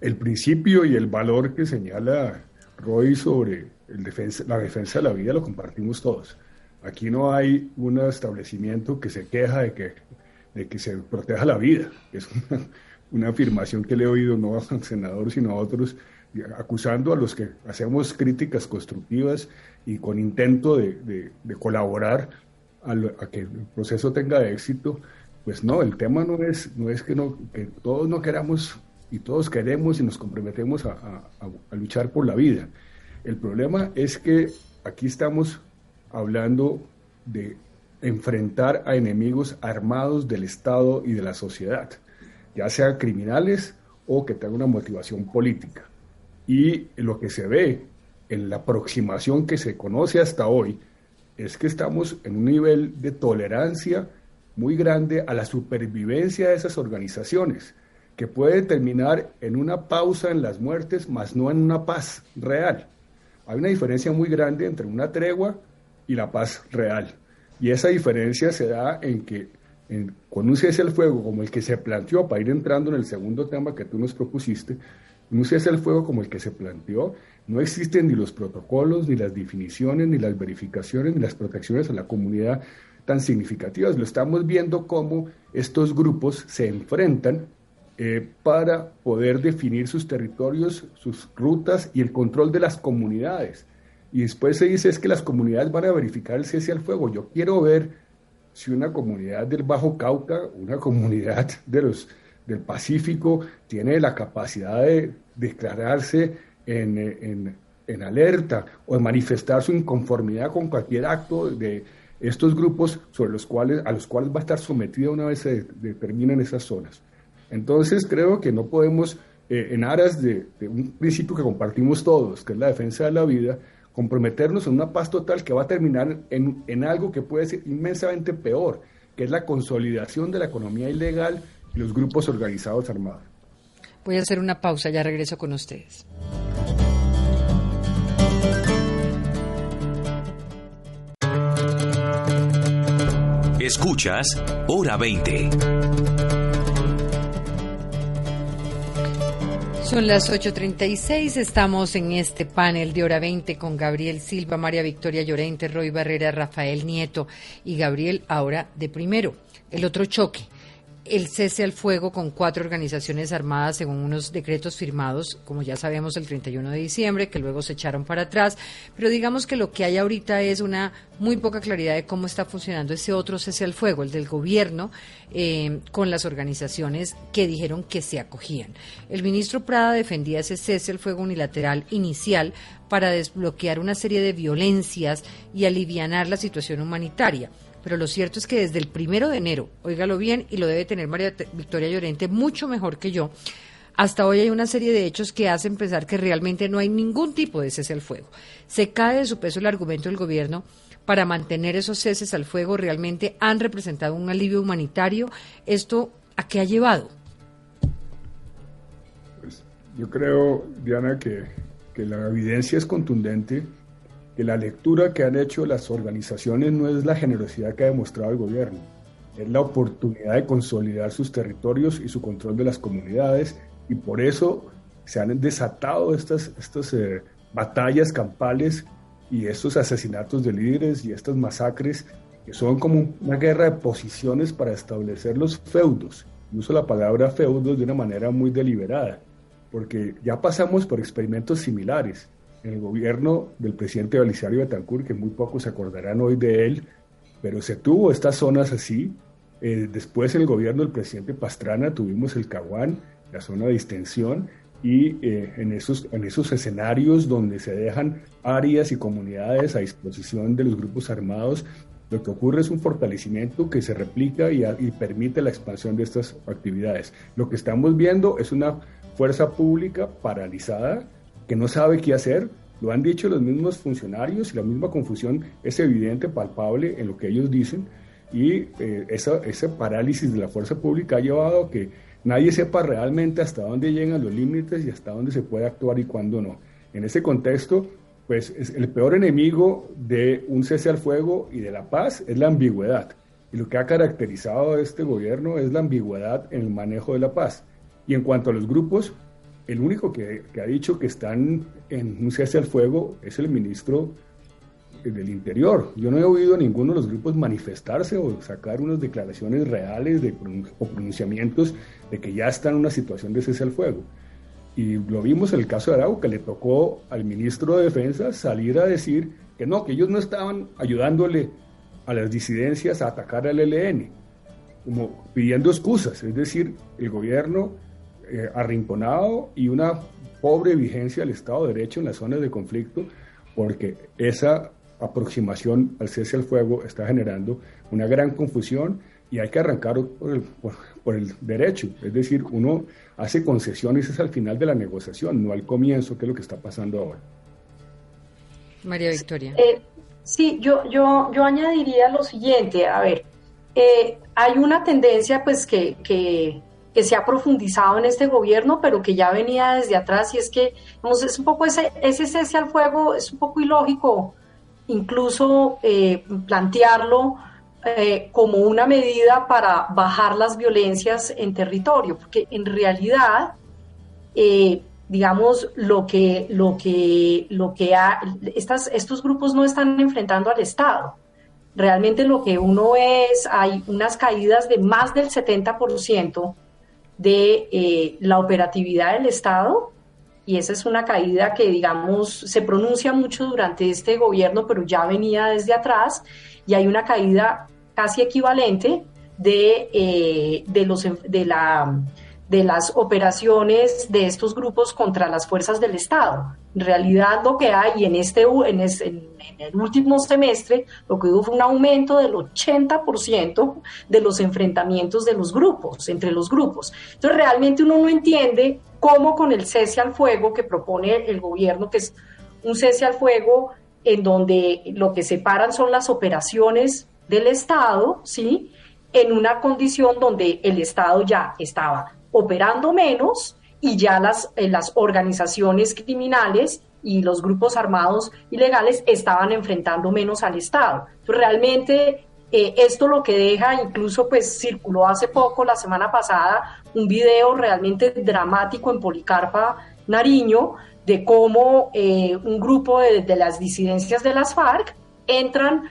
el principio y el valor que señala Roy sobre el defensa, la defensa de la vida lo compartimos todos. Aquí no hay un establecimiento que se queja de que, de que se proteja la vida. Es una, afirmación que le he oído no al senador, sino a otros, acusando a los que hacemos críticas constructivas y con intento de, colaborar a, que el proceso tenga éxito. Pues no, el tema no es, no es que, no, que todos no queramos y todos queremos y nos comprometemos a luchar por la vida. El problema es que aquí estamos hablando de enfrentar a enemigos armados del Estado y de la sociedad, ya sean criminales o que tengan una motivación política. Y lo que se ve en la aproximación que se conoce hasta hoy es que estamos en un nivel de tolerancia muy grande a la supervivencia de esas organizaciones, que puede terminar en una pausa en las muertes, más no en una paz real. Hay una diferencia muy grande entre una tregua y la paz real. Y esa diferencia se da en que con un cese al fuego como el que se planteó, para ir entrando en el segundo tema que tú nos propusiste, un cese al fuego como el que se planteó, no existen ni los protocolos, ni las definiciones, ni las verificaciones, ni las protecciones a la comunidad tan significativas. Lo estamos viendo cómo estos grupos se enfrentan eh, para poder definir sus territorios, sus rutas y el control de las comunidades. Y después se dice es que las comunidades van a verificar el cese al fuego. Yo quiero ver si una comunidad del Bajo Cauca, una comunidad de los, del Pacífico, tiene la capacidad de declararse en, en, alerta o de manifestar su inconformidad con cualquier acto de estos grupos sobre los cuales, a los cuales va a estar sometida una vez se determinen esas zonas. Entonces creo que no podemos, eh, en aras de, de un principio que compartimos todos, que es la defensa de la vida, comprometernos en una paz total que va a terminar en, en algo que puede ser inmensamente peor, que es la consolidación de la economía ilegal y los grupos organizados armados. Voy a hacer una pausa, ya regreso con ustedes. Escuchas Hora 20. Son las 8.36, estamos en este panel de hora 20 con Gabriel Silva, María Victoria Llorente, Roy Barrera, Rafael Nieto y Gabriel ahora de primero. El otro choque el cese al fuego con cuatro organizaciones armadas según unos decretos firmados, como ya sabemos, el 31 de diciembre, que luego se echaron para atrás. Pero digamos que lo que hay ahorita es una muy poca claridad de cómo está funcionando ese otro cese al fuego, el del gobierno, eh, con las organizaciones que dijeron que se acogían. El ministro Prada defendía ese cese al fuego unilateral inicial para desbloquear una serie de violencias y alivianar la situación humanitaria. Pero lo cierto es que desde el primero de enero, óigalo bien, y lo debe tener María Victoria Llorente mucho mejor que yo, hasta hoy hay una serie de hechos que hacen pensar que realmente no hay ningún tipo de cese al fuego. Se cae de su peso el argumento del gobierno para mantener esos ceses al fuego realmente han representado un alivio humanitario. ¿Esto a qué ha llevado? Pues yo creo, Diana, que, que la evidencia es contundente, que la lectura que han hecho las organizaciones no es la generosidad que ha demostrado el gobierno, es la oportunidad de consolidar sus territorios y su control de las comunidades y por eso se han desatado estas, estas eh, batallas campales y estos asesinatos de líderes y estas masacres que son como una guerra de posiciones para establecer los feudos. uso la palabra feudos de una manera muy deliberada, porque ya pasamos por experimentos similares. El gobierno del presidente Belisario Betancourt, que muy pocos se acordarán hoy de él, pero se tuvo estas zonas así. Eh, después el gobierno del presidente Pastrana tuvimos el Caguán, la zona de distensión, y eh, en, esos, en esos escenarios donde se dejan áreas y comunidades a disposición de los grupos armados, lo que ocurre es un fortalecimiento que se replica y permite la expansión de estas actividades. Lo que estamos viendo es una fuerza pública paralizada que no sabe qué hacer. Lo han dicho los mismos funcionarios y la misma confusión es evidente, palpable en lo que ellos dicen. Y eh, ese parálisis de la fuerza pública ha llevado a que nadie sepa realmente hasta dónde llegan los límites y hasta dónde se puede actuar y cuándo no. En ese contexto, pues el peor enemigo de un cese al fuego y de la paz es la ambigüedad. Y lo que ha caracterizado a este gobierno es la ambigüedad en el manejo de la paz. Y en cuanto a los grupos, el único que, ha dicho que están en un cese al fuego es el ministro del interior. Yo no he oído a ninguno de los grupos manifestarse o sacar unas declaraciones reales de, o pronunciamientos de que ya están en una situación de cese al fuego. Y lo vimos en el caso de Arauca, le tocó al ministro de Defensa salir a decir que no, que ellos no estaban ayudándole a las disidencias a atacar al ELN, como pidiendo excusas, es decir, el gobierno eh, arrinconado y una pobre vigencia del Estado de Derecho en las zonas de conflicto, porque esa aproximación al cese al fuego está generando una gran confusión y hay que arrancar por el, derecho. Es decir, uno hace concesiones es al final de la negociación, no al comienzo, que es lo que está pasando ahora. María Victoria. Eh, sí, yo, yo, yo añadiría lo siguiente, a ver, eh, hay una tendencia pues que, que, que, se ha profundizado en este gobierno, pero que ya venía desde atrás y es que vamos, es un poco ese, ese cese al fuego, es un poco ilógico incluso eh, plantearlo eh, como una medida para bajar las violencias en territorio, porque en realidad, eh, digamos, lo que, lo que, lo que estas, estos grupos no están enfrentando al Estado. Realmente lo que uno es, hay unas caídas de más del 70% de la operatividad del Estado y esa es una caída que, digamos, se pronuncia mucho durante este gobierno, pero ya venía desde atrás, y hay una caída casi equivalente de, eh, de, los, de, la, de las operaciones de estos grupos contra las fuerzas del Estado. En realidad lo que hay en, este, en, en el último semestre, lo que hubo fue un aumento del 80% de los enfrentamientos de los grupos, entre los grupos. Entonces realmente uno no entiende cómo con el cese al fuego que propone el gobierno, que es un cese al fuego en donde lo que separan son las operaciones del Estado, ¿sí? En una condición donde el Estado ya estaba operando menos y ya las, eh, las organizaciones criminales y los grupos armados ilegales estaban enfrentando menos al Estado. Realmente eh, esto lo que deja, incluso pues circuló hace poco, la semana pasada, un video realmente dramático en Policarpa, Nariño, de cómo eh, un grupo de, las disidencias de las FARC entran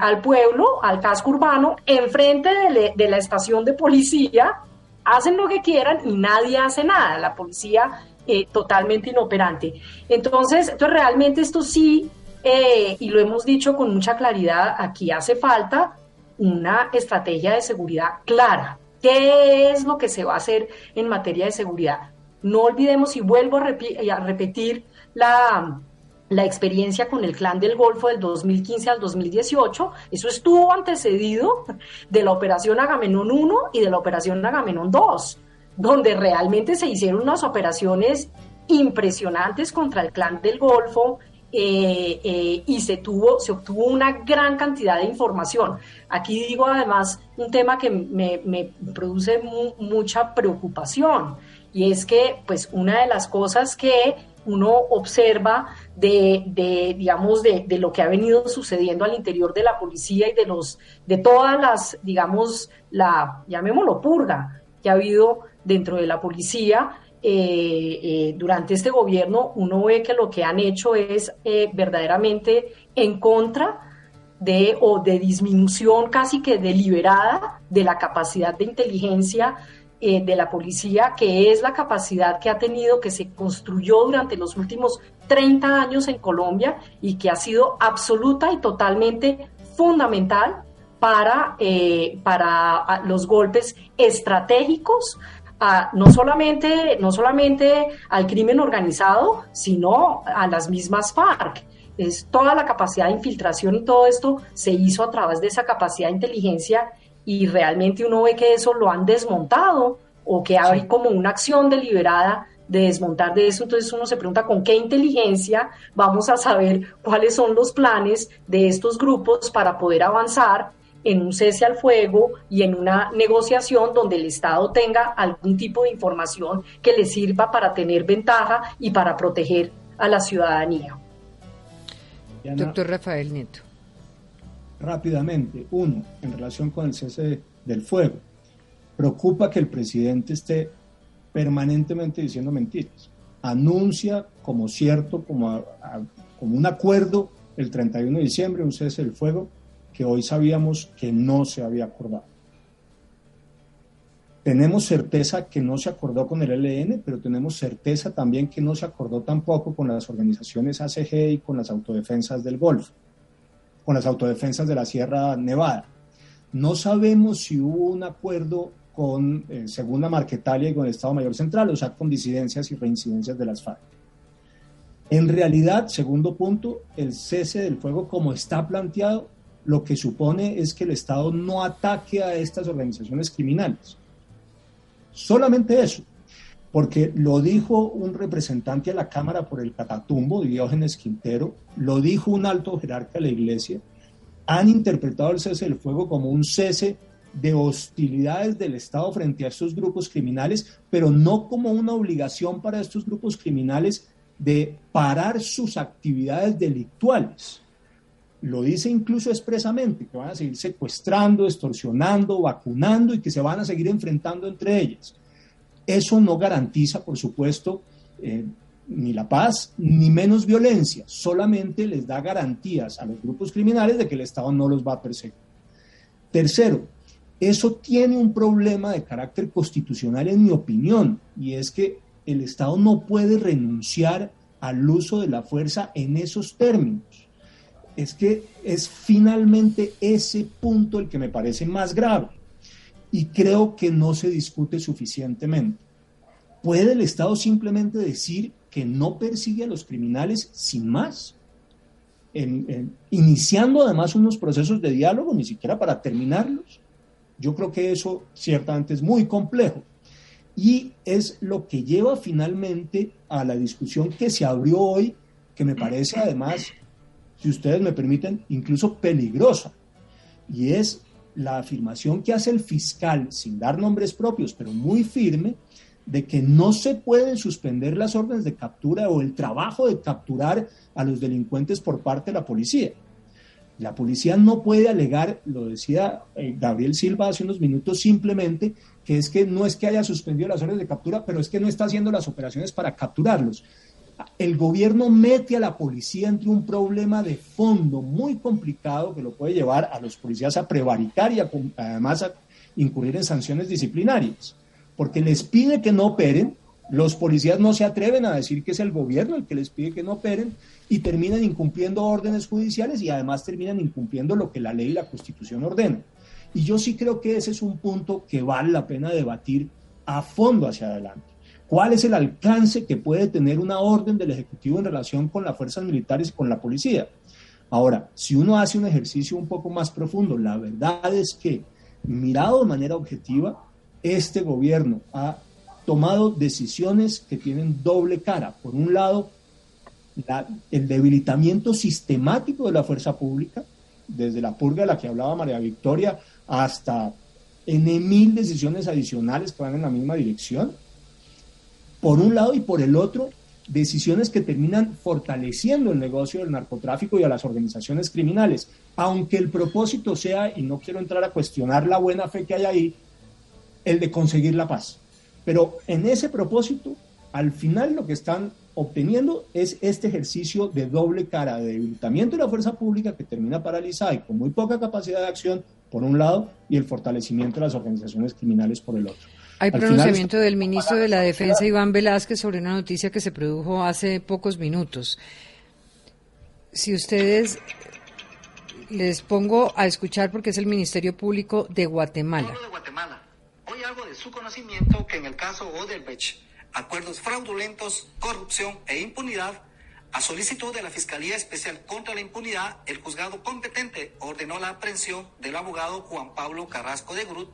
al pueblo, al casco urbano, enfrente de, de la estación de policía, hacen lo que quieran y nadie hace nada. La policía eh, totalmente inoperante. Entonces, entonces, realmente esto sí, eh, y lo hemos dicho con mucha claridad, aquí hace falta una estrategia de seguridad clara. ¿Qué es lo que se va a hacer en materia de seguridad? No olvidemos, y vuelvo a, a repetir la, la experiencia con el Clan del Golfo del 2015 al 2018, eso estuvo antecedido de la Operación Agamenón 1 y de la Operación Agamenón 2 donde realmente se hicieron unas operaciones impresionantes contra el clan del Golfo, eh, eh, y se tuvo, se obtuvo una gran cantidad de información. Aquí digo además un tema que me, produce mucha preocupación y es que pues una de las cosas que uno observa de, de digamos, de, de, lo que ha venido sucediendo al interior de la policía y de los, de todas las, digamos, la, llamémoslo purga que ha habido dentro de la policía, eh, eh, durante este gobierno, uno ve que lo que han hecho es eh, verdaderamente en contra de o de disminución casi que deliberada de la capacidad de inteligencia de la policía, que es la capacidad que ha tenido, que se construyó durante los últimos 30 años en Colombia y que ha sido absoluta y totalmente fundamental para, para los golpes estratégicos no, solamente, no solamente al crimen organizado, sino a las mismas FARC. Es toda la capacidad de infiltración y todo esto se hizo a través de esa capacidad de inteligencia y realmente uno ve que eso lo han desmontado o que hay como una acción deliberada de desmontar de eso, entonces uno se pregunta con qué inteligencia vamos a saber cuáles son los planes de estos grupos para poder avanzar en un cese al fuego y en una negociación donde el Estado tenga algún tipo de información que le sirva para tener ventaja y para proteger a la ciudadanía. Doctor Rafael Nieto. Rápidamente, uno, en relación con el cese del fuego, preocupa que el presidente esté permanentemente diciendo mentiras. Anuncia como cierto, como, como un acuerdo el 31 de diciembre, un cese del fuego, que hoy sabíamos que no se había acordado. Tenemos certeza que no se acordó con el ELN, pero tenemos certeza también que no se acordó tampoco con las organizaciones ACG y con las autodefensas del Golfo, con las autodefensas de la Sierra Nevada. No sabemos si hubo un acuerdo con eh, Segunda Marquetalia y con el Estado Mayor Central, o sea, con disidencias y reincidencias de las FARC. En realidad, segundo punto, el cese del fuego como está planteado lo que supone es que el Estado no ataque a estas organizaciones criminales. Solamente eso, porque lo dijo un representante a la Cámara por el Catatumbo, Diógenes Quintero, lo dijo un alto jerarca de la Iglesia, han interpretado el cese del fuego como un cese de hostilidades del Estado frente a estos grupos criminales, pero no como una obligación para estos grupos criminales de parar sus actividades delictuales lo dice incluso expresamente, que van a seguir secuestrando, extorsionando, vacunando y que se van a seguir enfrentando entre ellas. Eso no garantiza, por supuesto, eh, ni la paz, ni menos violencia, solamente les da garantías a los grupos criminales de que el Estado no los va a perseguir. Tercero, eso tiene un problema de carácter constitucional en mi opinión, y es que el Estado no puede renunciar al uso de la fuerza en esos términos. Es que es finalmente ese punto el que me parece más grave y creo que no se discute suficientemente. ¿Puede el Estado simplemente decir que no persigue a los criminales sin más? iniciando además unos procesos de diálogo, ni siquiera para terminarlos. Yo creo que eso ciertamente es muy complejo y es lo que lleva finalmente a la discusión que se abrió hoy, que me parece además si ustedes me permiten, incluso peligrosa. Y es la afirmación que hace el fiscal, sin dar nombres propios, pero muy firme, de que no se pueden suspender las órdenes de captura o el trabajo de capturar a los delincuentes por parte de la policía. La policía no puede alegar, lo decía eh, Gabriel Silva hace unos minutos, simplemente que es que no es que haya suspendido las órdenes de captura, pero es que no está haciendo las operaciones para capturarlos el gobierno mete a la policía entre un problema de fondo muy complicado que lo puede llevar a los policías a prevaricar y además a incurrir en sanciones disciplinarias, porque les pide que no operen, los policías no se atreven a decir que es el gobierno el que les pide que no operen y terminan incumpliendo órdenes judiciales y además terminan incumpliendo lo que la ley y la constitución ordenan. Y yo sí creo que ese es un punto que vale la pena debatir a fondo hacia adelante cuál es el alcance que puede tener una orden del Ejecutivo en relación con las fuerzas militares y con la policía. Ahora, si uno hace un ejercicio un poco más profundo, la verdad es que, mirado de manera objetiva, este gobierno ha tomado decisiones que tienen doble cara. Por un lado, el debilitamiento sistemático de la fuerza pública, desde la purga de la que hablaba María Victoria hasta N mil decisiones adicionales que van en la misma dirección, por un lado y por el otro, decisiones que terminan fortaleciendo el negocio del narcotráfico y a las organizaciones criminales, aunque el propósito sea, y no quiero entrar a cuestionar la buena fe que hay ahí, el de conseguir la paz. Pero en ese propósito, al final lo que están obteniendo es este ejercicio de doble cara, de debilitamiento de la fuerza pública que termina paralizada y con muy poca capacidad de acción, por un lado, y el fortalecimiento de las organizaciones criminales por el otro. Hay pronunciamiento del ministro de la Defensa, Iván Velázquez, sobre una noticia que se produjo hace pocos minutos. Si ustedes les pongo a escuchar porque es el Ministerio Público de Guatemala. de Guatemala. Hoy algo de su conocimiento que en el caso Odebrecht, acuerdos fraudulentos, corrupción e impunidad, a solicitud de la Fiscalía Especial contra la Impunidad, el juzgado competente ordenó la aprehensión del abogado Juan Pablo Carrasco de Grut,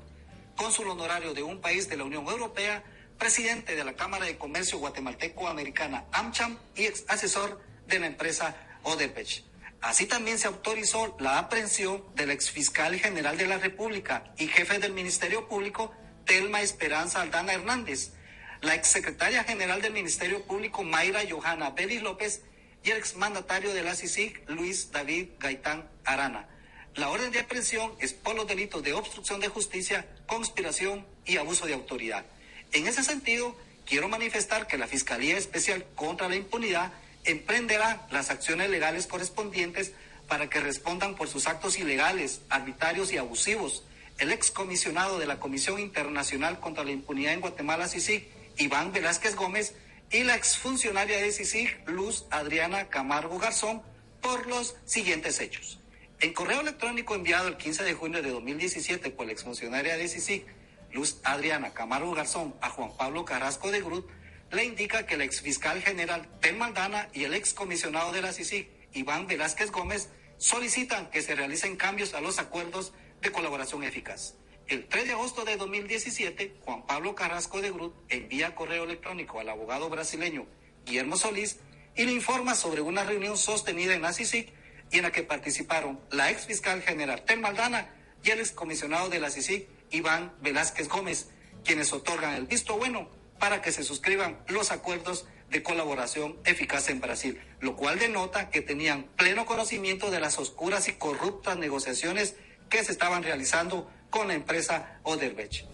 cónsul honorario de un país de la Unión Europea, presidente de la Cámara de Comercio Guatemalteco-Americana AmCham y ex asesor de la empresa Odebrecht. Así también se autorizó la aprehensión del ex fiscal general de la República y jefe del Ministerio Público, Telma Esperanza Aldana Hernández, la ex secretaria general del Ministerio Público, Mayra Johanna Belis López, y el ex mandatario de la CICIG, Luis David Gaitán Arana. La orden de aprehensión es por los delitos de obstrucción de justicia, conspiración y abuso de autoridad. En ese sentido, quiero manifestar que la Fiscalía Especial contra la Impunidad emprenderá las acciones legales correspondientes para que respondan por sus actos ilegales, arbitrarios y abusivos. El excomisionado de la Comisión Internacional contra la Impunidad en Guatemala, CICIG, Iván Velázquez Gómez, y la exfuncionaria de CICIG, Luz Adriana Camargo Garzón, por los siguientes hechos. En correo electrónico enviado el 15 de junio de 2017 por la exfuncionaria de CICIG, Luz Adriana Camargo Garzón, a Juan Pablo Carrasco de Grut, le indica que el exfiscal general Tel Maldana y el excomisionado de la CICIG, Iván Velázquez Gómez, solicitan que se realicen cambios a los acuerdos de colaboración eficaz. El 3 de agosto de 2017, Juan Pablo Carrasco de Grut envía correo electrónico al abogado brasileño Guillermo Solís y le informa sobre una reunión sostenida en la CICIG y en la que participaron la ex fiscal general Tel Maldana y el ex comisionado de la CICIG, Iván Velázquez Gómez, quienes otorgan el visto bueno para que se suscriban los acuerdos de colaboración eficaz en Brasil, lo cual denota que tenían pleno conocimiento de las oscuras y corruptas negociaciones que se estaban realizando con la empresa Oderbech.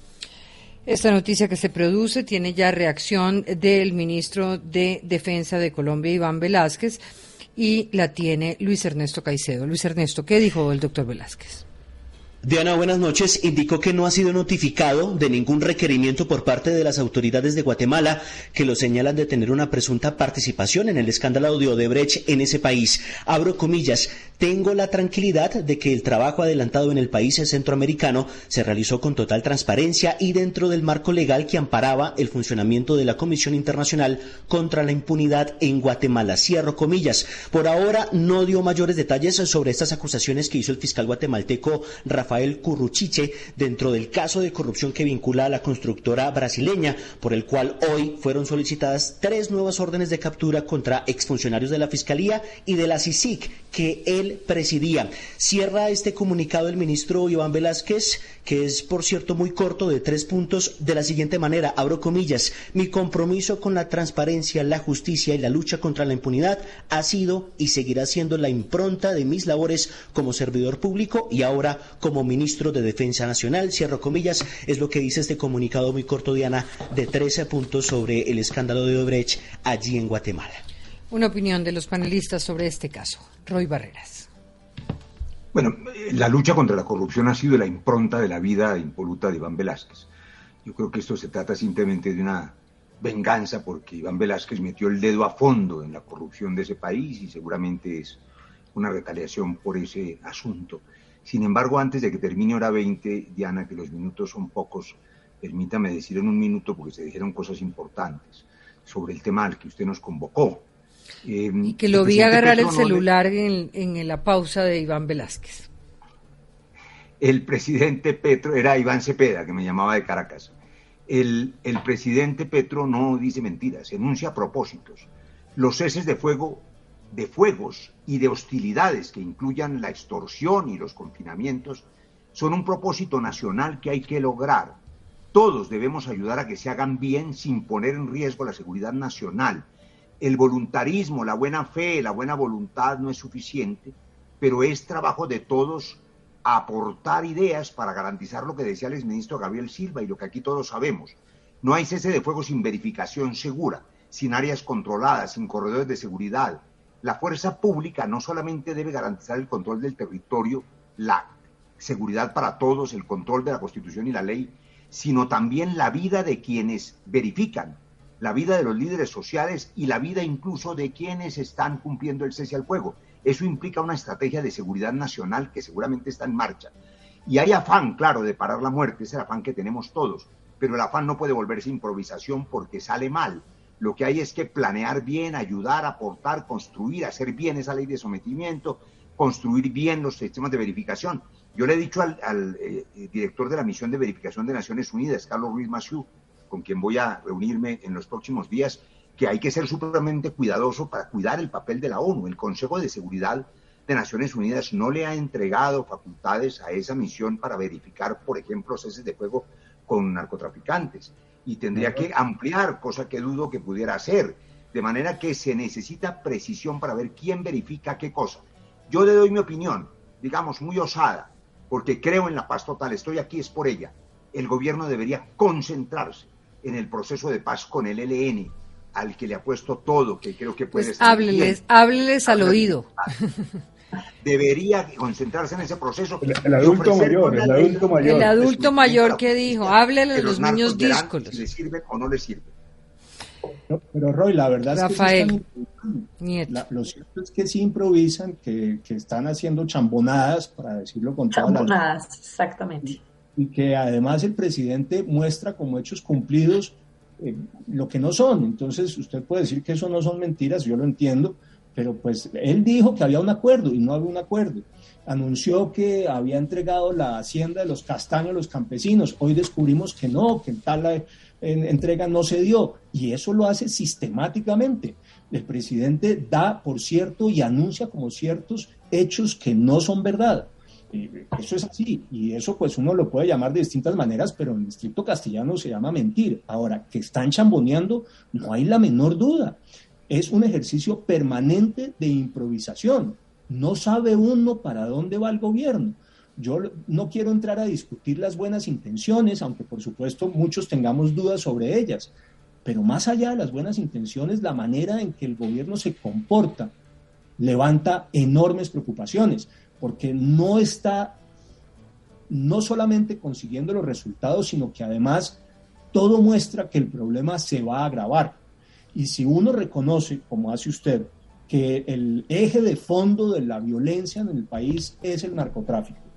Esta noticia que se produce tiene ya reacción del ministro de Defensa de Colombia, Iván Velázquez y la tiene Luis Ernesto Caicedo. Luis Ernesto, ¿qué dijo el doctor Velázquez? Diana, buenas noches. Indicó que no ha sido notificado de ningún requerimiento por parte de las autoridades de Guatemala que lo señalan de tener una presunta participación en el escándalo de Odebrecht en ese país. Abro comillas, tengo la tranquilidad de que el trabajo adelantado en el país centroamericano se realizó con total transparencia y dentro del marco legal que amparaba el funcionamiento de la Comisión Internacional contra la Impunidad en Guatemala. Cierro comillas. Por ahora no dio mayores detalles sobre estas acusaciones que hizo el fiscal guatemalteco Rafael Rafael Curruchiche dentro del caso de corrupción que vincula a la constructora brasileña, por el cual hoy fueron solicitadas tres nuevas órdenes de captura contra exfuncionarios de la Fiscalía y de la CICIC que él presidía. Cierra este comunicado el ministro Iván Velázquez, que es, por cierto, muy corto, de tres puntos, de la siguiente manera, abro comillas, mi compromiso con la transparencia, la justicia y la lucha contra la impunidad ha sido y seguirá siendo la impronta de mis labores como servidor público y ahora como ministro de Defensa Nacional. Cierro comillas, es lo que dice este comunicado muy corto, Diana, de 13 puntos sobre el escándalo de Odebrecht allí en Guatemala. Una opinión de los panelistas sobre este caso. Roy Barreras. Bueno, la lucha contra la corrupción ha sido la impronta de la vida impoluta de Iván Velázquez. Yo creo que esto se trata simplemente de una venganza porque Iván Velázquez metió el dedo a fondo en la corrupción de ese país y seguramente es una retaliación por ese asunto. Sin embargo, antes de que termine hora 20, Diana, que los minutos son pocos, permítame decir en un minuto, porque se dijeron cosas importantes sobre el tema al que usted nos convocó. Eh, y que lo vi agarrar el celular en, la pausa de Iván Velázquez. El presidente Petro, era Iván Cepeda, que me llamaba de Caracas. El, el presidente Petro no dice mentiras, enuncia propósitos. Los ceses de fuego de fuegos y de hostilidades que incluyan la extorsión y los confinamientos son un propósito nacional que hay que lograr. Todos debemos ayudar a que se hagan bien sin poner en riesgo la seguridad nacional. El voluntarismo, la buena fe, la buena voluntad no es suficiente, pero es trabajo de todos aportar ideas para garantizar lo que decía el exministro Gabriel Silva y lo que aquí todos sabemos. No hay cese de fuego sin verificación segura, sin áreas controladas, sin corredores de seguridad. La fuerza pública no solamente debe garantizar el control del territorio, la seguridad para todos, el control de la Constitución y la ley, sino también la vida de quienes verifican, la vida de los líderes sociales y la vida incluso de quienes están cumpliendo el cese al fuego. Eso implica una estrategia de seguridad nacional que seguramente está en marcha. Y hay afán, claro, de parar la muerte, es el afán que tenemos todos, pero el afán no puede volverse improvisación porque sale mal. Lo que hay es que planear bien, ayudar, aportar, construir, hacer bien esa ley de sometimiento, construir bien los sistemas de verificación. Yo le he dicho al, eh, director de la misión de verificación de Naciones Unidas, Carlos Ruiz Massieu, con quien voy a reunirme en los próximos días, que hay que ser supremamente cuidadoso para cuidar el papel de la ONU. El Consejo de Seguridad de Naciones Unidas no le ha entregado facultades a esa misión para verificar, por ejemplo, ceses de fuego con narcotraficantes. Y tendría que ampliar, cosa que dudo que pudiera hacer. De manera que se necesita precisión para ver quién verifica qué cosa. Yo le doy mi opinión, digamos, muy osada, porque creo en la paz total, estoy aquí es por ella. El gobierno debería concentrarse en el proceso de paz con el ELN, al que le ha puesto todo, que creo que puede pues hábleles, hábleles al oído. Debería concentrarse en ese proceso. El, adulto mayor, el adulto mayor. El adulto mayor que dijo, háblele a los niños díscolos. Si le sirven o no le sirven. pero Roy, la verdad Rafael, es que lo cierto es que sí improvisan, que, que están haciendo chambonadas, para decirlo con todas Chambonadas, exactamente. Y que además el presidente muestra como hechos cumplidos eh, lo que no son. Entonces, usted puede decir que eso no son mentiras, yo lo entiendo, pero pues él dijo que había un acuerdo y no había un acuerdo. Anunció que había entregado la hacienda de los castaños a los campesinos. Hoy descubrimos que no, que tal eh, entrega no se dio. Y eso lo hace sistemáticamente. El presidente da por cierto y anuncia como ciertos hechos que no son verdad. Eso es así, y eso pues uno lo puede llamar de distintas maneras, pero en estricto castellano se llama mentir. Ahora, que están chamboneando, no hay la menor duda. Es un ejercicio permanente de improvisación. No sabe uno para dónde va el gobierno. Yo no quiero entrar a discutir las buenas intenciones, aunque por supuesto muchos tengamos dudas sobre ellas, pero más allá de las buenas intenciones, la manera en que el gobierno se comporta levanta enormes preocupaciones porque no está no solamente consiguiendo los resultados, sino que además todo muestra que el problema se va a agravar. Y si uno reconoce, como hace usted, que el eje de fondo de la violencia en el país es el narcotráfico,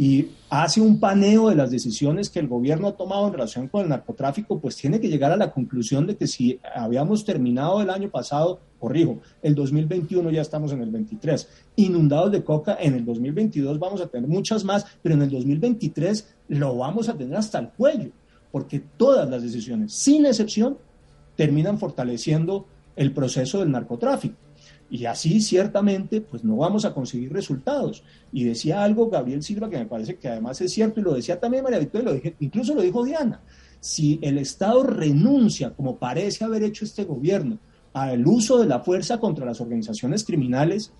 y hace un paneo de las decisiones que el gobierno ha tomado en relación con el narcotráfico, pues tiene que llegar a la conclusión de que si habíamos terminado el año pasado, corrijo, el 2021 ya estamos en el 23, inundados de coca, en el 2022 vamos a tener muchas más, pero en el 2023 lo vamos a tener hasta el cuello, porque todas las decisiones, sin excepción, terminan fortaleciendo el proceso del narcotráfico. Y así ciertamente pues no vamos a conseguir resultados. Y decía algo Gabriel Silva que me parece que además es cierto y lo decía también María Victoria, lo dije, incluso lo dijo Diana. Si el Estado renuncia, como parece haber hecho este gobierno, al uso de la fuerza contra las organizaciones criminales,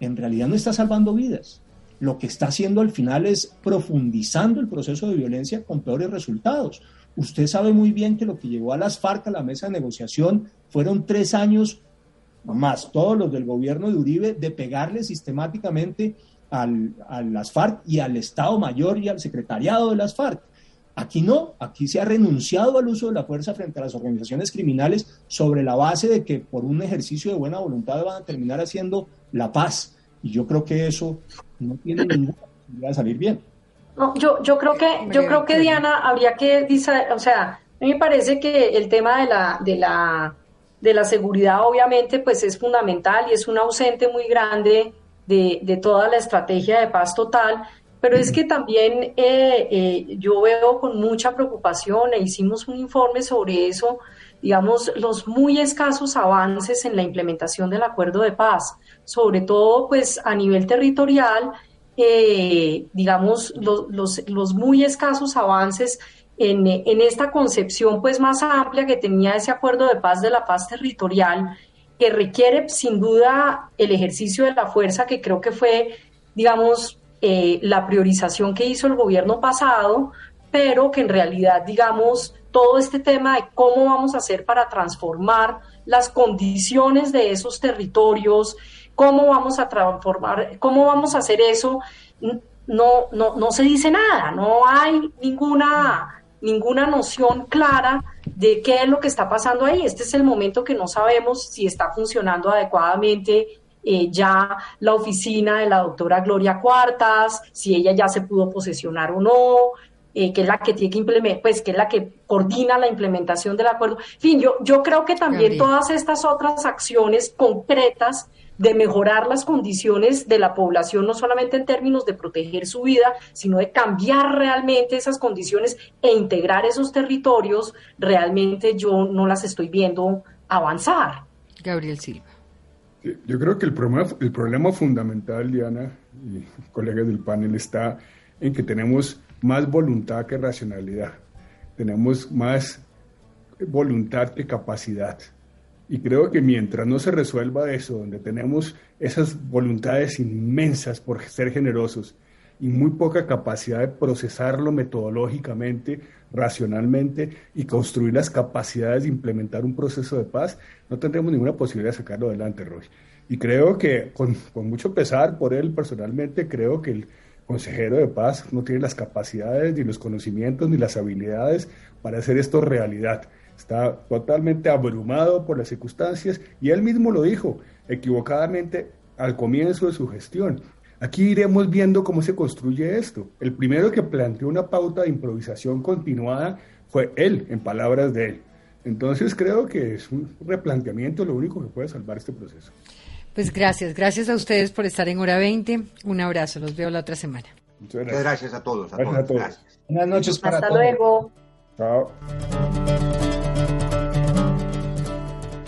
en realidad no está salvando vidas. Lo que está haciendo al final es profundizando el proceso de violencia con peores resultados. Usted sabe muy bien que lo que llegó a las FARC a la mesa de negociación fueron tres años más todos los del gobierno de Uribe, de pegarle sistemáticamente al, a las FARC y al Estado Mayor y al secretariado de las FARC. Aquí no, aquí se ha renunciado al uso de la fuerza frente a las organizaciones criminales sobre la base de que por un ejercicio de buena voluntad van a terminar haciendo la paz. Y yo creo que eso no tiene ninguna posibilidad de salir bien. No, yo, yo creo que, yo creo que Diana habría que, o sea, a mí me parece que el tema de la, de la de la seguridad obviamente pues es fundamental y es un ausente muy grande de, toda la estrategia de paz total, pero es que también eh, eh, yo veo con mucha preocupación e hicimos un informe sobre eso, digamos, los muy escasos avances en la implementación del acuerdo de paz, sobre todo pues a nivel territorial, eh, digamos, los, los, muy escasos avances en, en, esta concepción pues más amplia que tenía ese acuerdo de paz de la paz territorial, que requiere sin duda el ejercicio de la fuerza, que creo que fue, digamos, eh, la priorización que hizo el gobierno pasado, pero que en realidad, digamos, todo este tema de cómo vamos a hacer para transformar las condiciones de esos territorios, cómo vamos a transformar, cómo vamos a hacer eso, no, no, no se dice nada, no hay ninguna, ninguna noción clara de qué es lo que está pasando ahí. Este es el momento que no sabemos si está funcionando adecuadamente eh, ya la oficina de la doctora Gloria Cuartas, si ella ya se pudo posesionar o no, eh, que es la que tiene que implementar, pues que es la que coordina la implementación del acuerdo. En fin, yo, yo creo que también todas estas otras acciones concretas de mejorar las condiciones de la población, no solamente en términos de proteger su vida, sino de cambiar realmente esas condiciones e integrar esos territorios, realmente yo no las estoy viendo avanzar. Gabriel Silva. Yo creo que el problema, fundamental, Diana y colegas del panel, está en que tenemos más voluntad que racionalidad, tenemos más voluntad que capacidad. Y creo que mientras no se resuelva eso, donde tenemos esas voluntades inmensas por ser generosos y muy poca capacidad de procesarlo metodológicamente, racionalmente y construir las capacidades de implementar un proceso de paz, no tendremos ninguna posibilidad de sacarlo adelante, Roy. Y creo que, con, mucho pesar por él personalmente, creo que el, consejero de paz no tiene las capacidades, ni los conocimientos, ni las habilidades para hacer esto realidad. Está totalmente abrumado por las circunstancias y él mismo lo dijo equivocadamente al comienzo de su gestión. Aquí iremos viendo cómo se construye esto. El primero que planteó una pauta de improvisación continuada fue él, en palabras de él. Entonces creo que es un replanteamiento lo único que puede salvar este proceso. Pues gracias, gracias a ustedes por estar en hora 20. Un abrazo, los veo la otra semana. Muchas gracias, a todos. A todos. Buenas noches para Hasta luego. Chao.